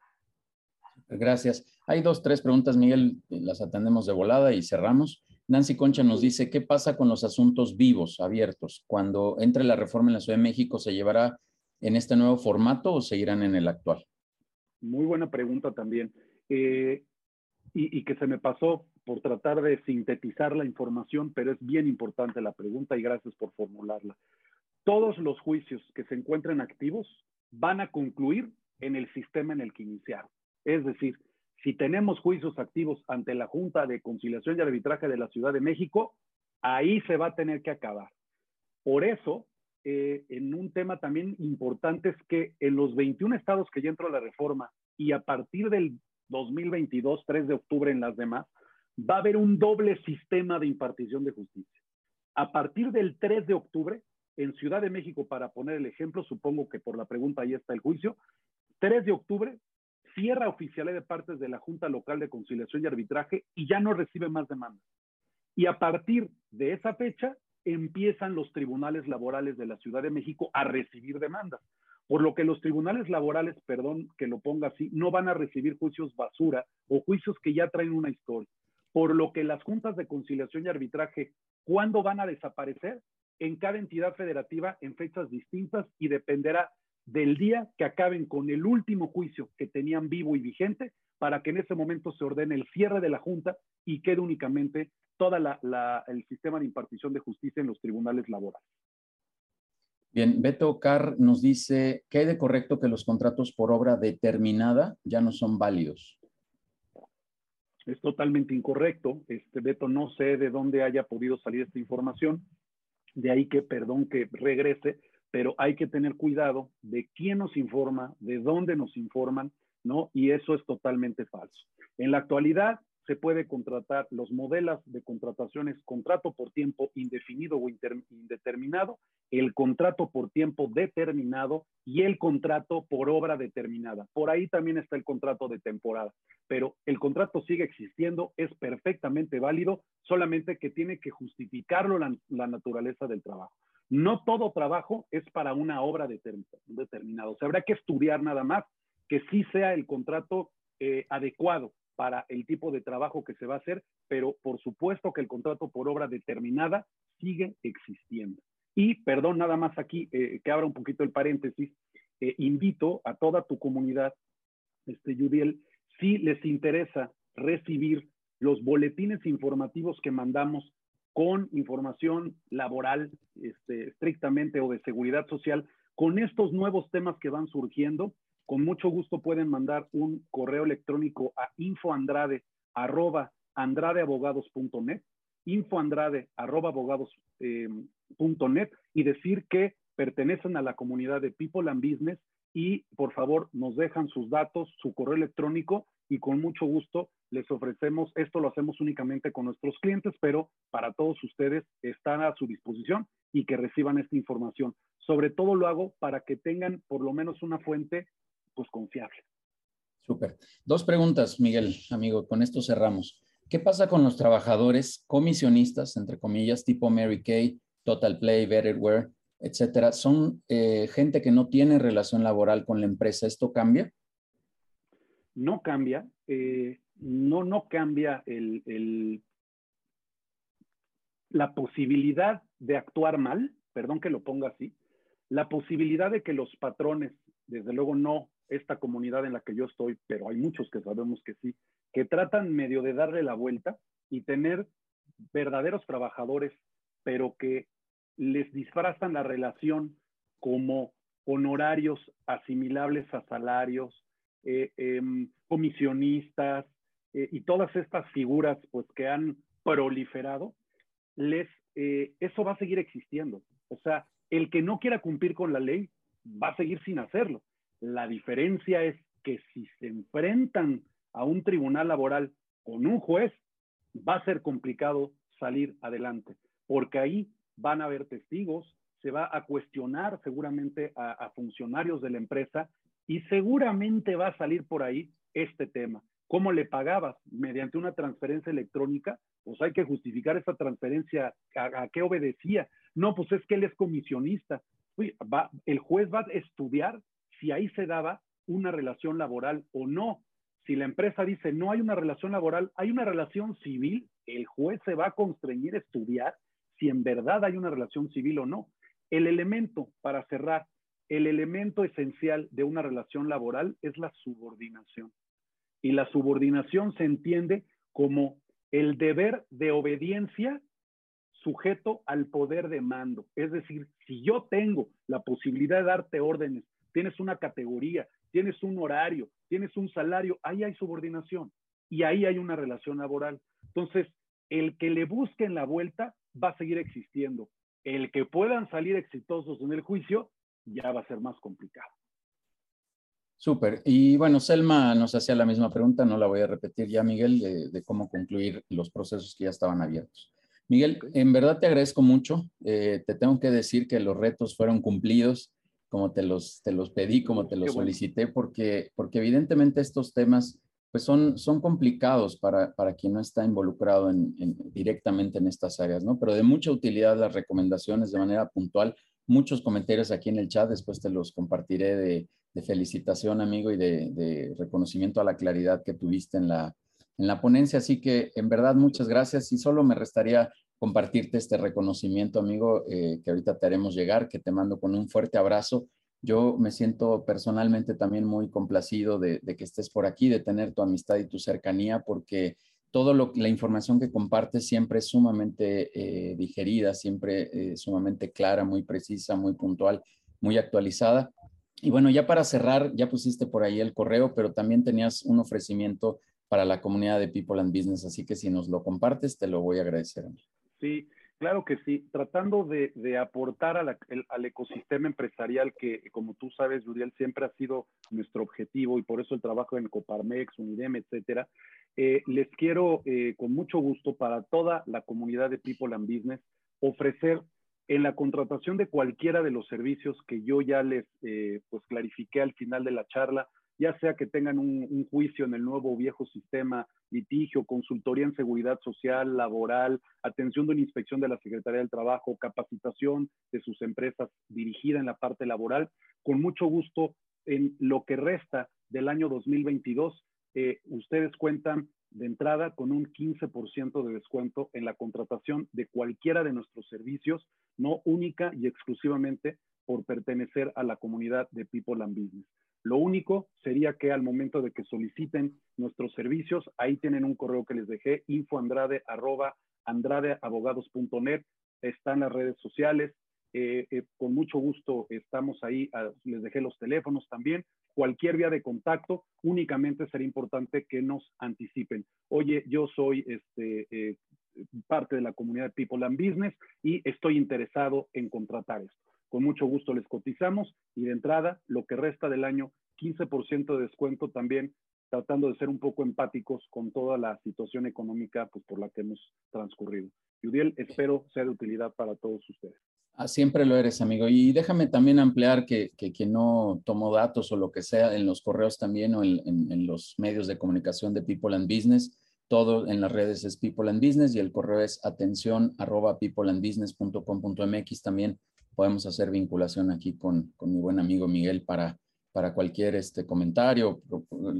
Gracias. Hay dos, tres preguntas, Miguel, las atendemos de volada y cerramos. Nancy Concha nos dice, ¿qué pasa con los asuntos vivos, abiertos? Cuando entre la reforma en la Ciudad de México, ¿se llevará en este nuevo formato o seguirán en el actual? Muy buena pregunta también. Eh, y, que se me pasó por tratar de sintetizar la información, pero es bien importante la pregunta y gracias por formularla. Todos los juicios que se encuentren activos van a concluir en el sistema en el que iniciaron. Es decir, si tenemos juicios activos ante la Junta de Conciliación y Arbitraje de la Ciudad de México, ahí se va a tener que acabar. Por eso, eh, en un tema también importante es que en los 21 estados que ya entró la reforma y a partir del 2022, 3 de octubre en las demás, va a haber un doble sistema de impartición de justicia. A partir del 3 de octubre, en Ciudad de México, para poner el ejemplo, supongo que por la pregunta ahí está el juicio, 3 de octubre cierra oficialidad de partes de la Junta Local de Conciliación y Arbitraje y ya no recibe más demandas. Y a partir de esa fecha empiezan los tribunales laborales de la Ciudad de México a recibir demandas. Por lo que los tribunales laborales, perdón que lo ponga así, no van a recibir juicios basura o juicios que ya traen una historia. Por lo que las juntas de conciliación y arbitraje, ¿cuándo van a desaparecer? En cada entidad federativa en fechas distintas y dependerá del día que acaben con el último juicio que tenían vivo y vigente para que en ese momento se ordene el cierre de la Junta y quede únicamente todo el sistema de impartición de justicia en los tribunales laborales. Bien, Beto Carr nos dice, ¿qué hay de correcto que los contratos por obra determinada ya no son válidos? Es totalmente incorrecto. Este, Beto, no sé de dónde haya podido salir esta información. De ahí que, perdón que regrese, pero hay que tener cuidado de quién nos informa, de dónde nos informan, ¿no? Y eso es totalmente falso. En la actualidad, se puede contratar los modelos de contrataciones contrato por tiempo indefinido o indeterminado, el contrato por tiempo determinado y el contrato por obra determinada. Por ahí también está el contrato de temporada, pero el contrato sigue existiendo, es perfectamente válido, solamente que tiene que justificarlo la, naturaleza del trabajo. No todo trabajo es para una obra determinada. O habrá que estudiar nada más que sí sea el contrato eh, adecuado para el tipo de trabajo que se va a hacer, pero por supuesto que el contrato por obra determinada sigue existiendo. Y, perdón, nada más aquí, eh, que abra un poquito el paréntesis, eh, invito a toda tu comunidad, este, Yudiel, si les interesa recibir los boletines informativos que mandamos con información laboral este, estrictamente o de seguridad social, con estos nuevos temas que van surgiendo, con mucho gusto pueden mandar un correo electrónico a infoandrade arroba andradeabogados.net, infoandrade arroba abogados.net y decir que pertenecen a la comunidad de People and Business y por favor nos dejan sus datos, su correo electrónico y con mucho gusto les ofrecemos, esto lo hacemos únicamente con nuestros clientes, pero para todos ustedes están a su disposición y que reciban esta información. Sobre todo lo hago para que tengan por lo menos una fuente pues confiable. Súper. Dos preguntas, Miguel, amigo, con esto cerramos. ¿Qué pasa con los trabajadores comisionistas, entre comillas, tipo Mary Kay, Total Play, Betterware, etcétera? ¿Son eh, gente que no tiene relación laboral con la empresa? ¿Esto cambia? no cambia, eh, no, no cambia el, la posibilidad de actuar mal, perdón que lo ponga así, la posibilidad de que los patrones, desde luego no esta comunidad en la que yo estoy, pero hay muchos que sabemos que sí, que tratan medio de darle la vuelta y tener verdaderos trabajadores, pero que les disfrazan la relación como honorarios asimilables a salarios, eh, em, comisionistas eh, y todas estas figuras pues, que han proliferado, eh, eso va a seguir existiendo. O sea, el que no quiera cumplir con la ley va a seguir sin hacerlo. La diferencia es que si se enfrentan a un tribunal laboral con un juez, va a ser complicado salir adelante, porque ahí van a haber testigos, se va a cuestionar seguramente a funcionarios de la empresa y seguramente va a salir por ahí este tema. ¿Cómo le pagabas? Mediante una transferencia electrónica, pues hay que justificar esa transferencia, ¿a, qué obedecía? No, pues es que él es comisionista. el juez va a estudiar si ahí se daba una relación laboral o no. Si la empresa dice no hay una relación laboral, hay una relación civil, el juez se va a constreñir a estudiar si en verdad hay una relación civil o no. El elemento para cerrar el elemento esencial de una relación laboral es la subordinación. Y la subordinación se entiende como el deber de obediencia sujeto al poder de mando. Es decir, si yo tengo la posibilidad de darte órdenes, tienes una categoría, tienes un horario, tienes un salario, ahí hay subordinación y ahí hay una relación laboral. Entonces, el que le busquen la vuelta va a seguir existiendo. El que puedan salir exitosos en el juicio ya va a ser más complicado. Súper. Y bueno, Selma nos hacía la misma pregunta, no la voy a repetir ya, Miguel, de, cómo concluir los procesos que ya estaban abiertos. Miguel, en verdad te agradezco mucho. Eh, te tengo que decir que los retos fueron cumplidos como te los, te los pedí, como te los solicité, porque, porque evidentemente estos temas pues son, son complicados para, para quien no está involucrado en, directamente en estas áreas, ¿no? Pero de mucha utilidad las recomendaciones de manera puntual muchos comentarios aquí en el chat, después te los compartiré de, felicitación, amigo, y de, reconocimiento a la claridad que tuviste en la, en la ponencia. Así que, en verdad, muchas gracias y solo me restaría compartirte este reconocimiento, amigo, eh, que ahorita te haremos llegar, que te mando con un fuerte abrazo. Yo me siento personalmente también muy complacido de, que estés por aquí, de tener tu amistad y tu cercanía, porque todo lo, la información que compartes siempre es sumamente eh, digerida, siempre eh, sumamente clara, muy precisa, muy puntual, muy actualizada. Y bueno, ya para cerrar, ya pusiste por ahí el correo, pero también tenías un ofrecimiento para la comunidad de People and Business, así que si nos lo compartes, te lo voy a agradecer. Sí, claro que sí. Tratando de, aportar al ecosistema empresarial que, como tú sabes, Judiel, siempre ha sido nuestro objetivo y por eso el trabajo en Coparmex, Unidem, etcétera. Eh, les quiero, eh, con mucho gusto, para toda la comunidad de People and Business, ofrecer en la contratación de cualquiera de los servicios que yo ya les eh, pues clarifiqué al final de la charla, ya sea que tengan un, juicio en el nuevo viejo sistema, litigio, consultoría en seguridad social, laboral, atención de una inspección de la Secretaría del Trabajo, capacitación de sus empresas dirigida en la parte laboral, con mucho gusto en lo que resta del año 2022 eh, ustedes cuentan de entrada con un 15% de descuento en la contratación de cualquiera de nuestros servicios, no única y exclusivamente por pertenecer a la comunidad de People and Business. Lo único sería que al momento de que soliciten nuestros servicios, ahí tienen un correo que les dejé, infoandrade andradeabogados.net, está en las redes sociales, eh, eh, con mucho gusto estamos ahí, ah, les dejé los teléfonos también. Cualquier vía de contacto, únicamente será importante que nos anticipen. Oye, yo soy este, eh, parte de la comunidad People and Business y estoy interesado en contratar esto. Con mucho gusto les cotizamos y de entrada, lo que resta del año, 15% de descuento también, tratando de ser un poco empáticos con toda la situación económica pues, por la que hemos transcurrido. Yudiel, espero sea de utilidad para todos ustedes. Ah, siempre lo eres, amigo. Y déjame también ampliar que, que quien no tomó datos o lo que sea en los correos también o en, en, los medios de comunicación de People and Business, todo en las redes es People and Business y el correo es atención arroba peopleandbusiness.com.mx. También podemos hacer vinculación aquí con, con mi buen amigo Miguel para para cualquier este comentario,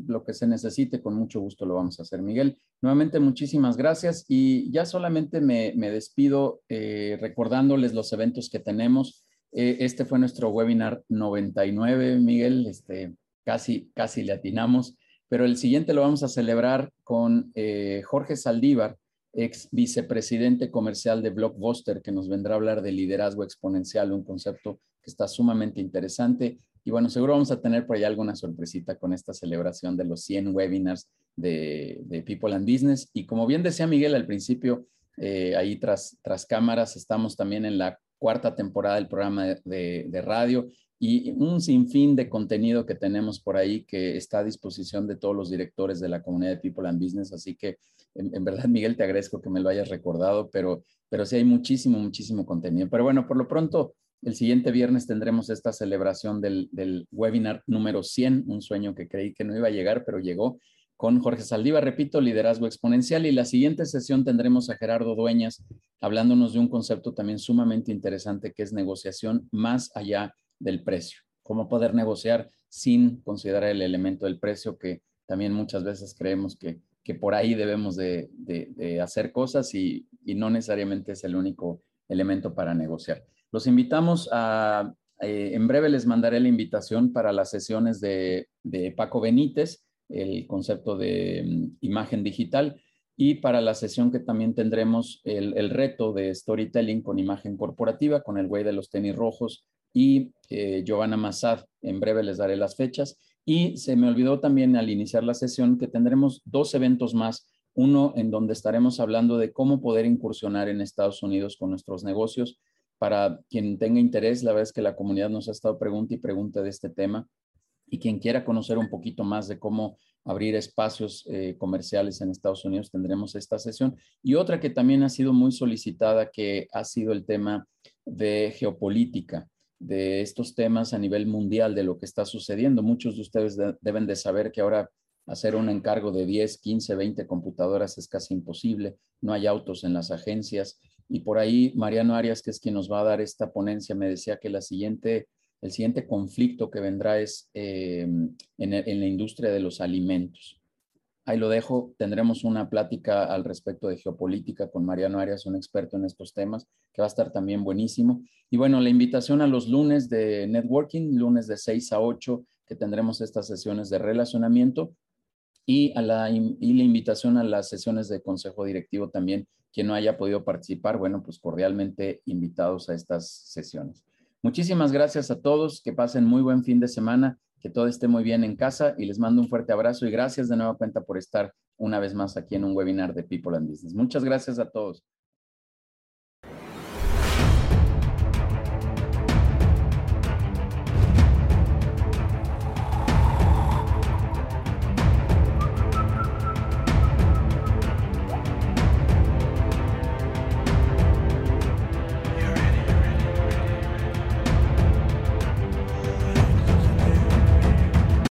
lo que se necesite, con mucho gusto lo vamos a hacer. Miguel, nuevamente muchísimas gracias y ya solamente me, despido eh, recordándoles los eventos que tenemos. Eh, este fue nuestro webinar 99, Miguel, este, casi, casi le atinamos, pero el siguiente lo vamos a celebrar con eh, Jorge Saldívar, ex vicepresidente comercial de Blockbuster, que nos vendrá a hablar de liderazgo exponencial, un concepto que está sumamente interesante. Y bueno, seguro vamos a tener por ahí alguna sorpresita con esta celebración de los 100 webinars de, People and Business. Y como bien decía Miguel al principio, eh, ahí tras, tras cámaras estamos también en la cuarta temporada del programa de, radio y un sinfín de contenido que tenemos por ahí que está a disposición de todos los directores de la comunidad de People and Business. Así que en, verdad, Miguel, te agradezco que me lo hayas recordado, pero, pero sí hay muchísimo, muchísimo contenido. Pero bueno, por lo pronto, el siguiente viernes tendremos esta celebración del, webinar número 100, un sueño que creí que no iba a llegar, pero llegó con Jorge Saldívar, repito, liderazgo exponencial. Y la siguiente sesión tendremos a Gerardo Dueñas hablándonos de un concepto también sumamente interesante que es negociación más allá del precio. Cómo poder negociar sin considerar el elemento del precio que también muchas veces creemos que, que por ahí debemos de, hacer cosas y, y no necesariamente es el único elemento para negociar. Los invitamos a, eh, en breve les mandaré la invitación para las sesiones de, Paco Benítez, el concepto de mm, imagen digital, y para la sesión que también tendremos el, reto de storytelling con imagen corporativa, con el güey de los tenis rojos y eh, Giovanna Massad. En breve les daré las fechas. Y se me olvidó también al iniciar la sesión que tendremos dos eventos más. Uno en donde estaremos hablando de cómo poder incursionar en Estados Unidos con nuestros negocios para quien tenga interés, la verdad es que la comunidad nos ha estado pregunta y pregunta de este tema y quien quiera conocer un poquito más de cómo abrir espacios eh, comerciales en Estados Unidos, tendremos esta sesión. Y otra que también ha sido muy solicitada, que ha sido el tema de geopolítica, de estos temas a nivel mundial, de lo que está sucediendo. Muchos de ustedes deben de saber que ahora hacer un encargo de 10, 15, 20 computadoras es casi imposible. No hay autos en las agencias. Y por ahí Mariano Arias, que es quien nos va a dar esta ponencia, me decía que la siguiente, el siguiente conflicto que vendrá es en, en, la industria de los alimentos. Ahí lo dejo. Tendremos una plática al respecto de geopolítica con Mariano Arias, un experto en estos temas, que va a estar también buenísimo. Y bueno, la invitación a los lunes de networking, lunes de 6 a 8, que tendremos estas sesiones de relacionamiento y, la, y la invitación a las sesiones de consejo directivo también quien no haya podido participar, bueno, pues cordialmente invitados a estas sesiones. Muchísimas gracias a todos, que pasen muy buen fin de semana, que todo esté muy bien en casa y les mando un fuerte abrazo y gracias de nueva cuenta por estar una vez más aquí en un webinar de People and Business. Muchas gracias a todos.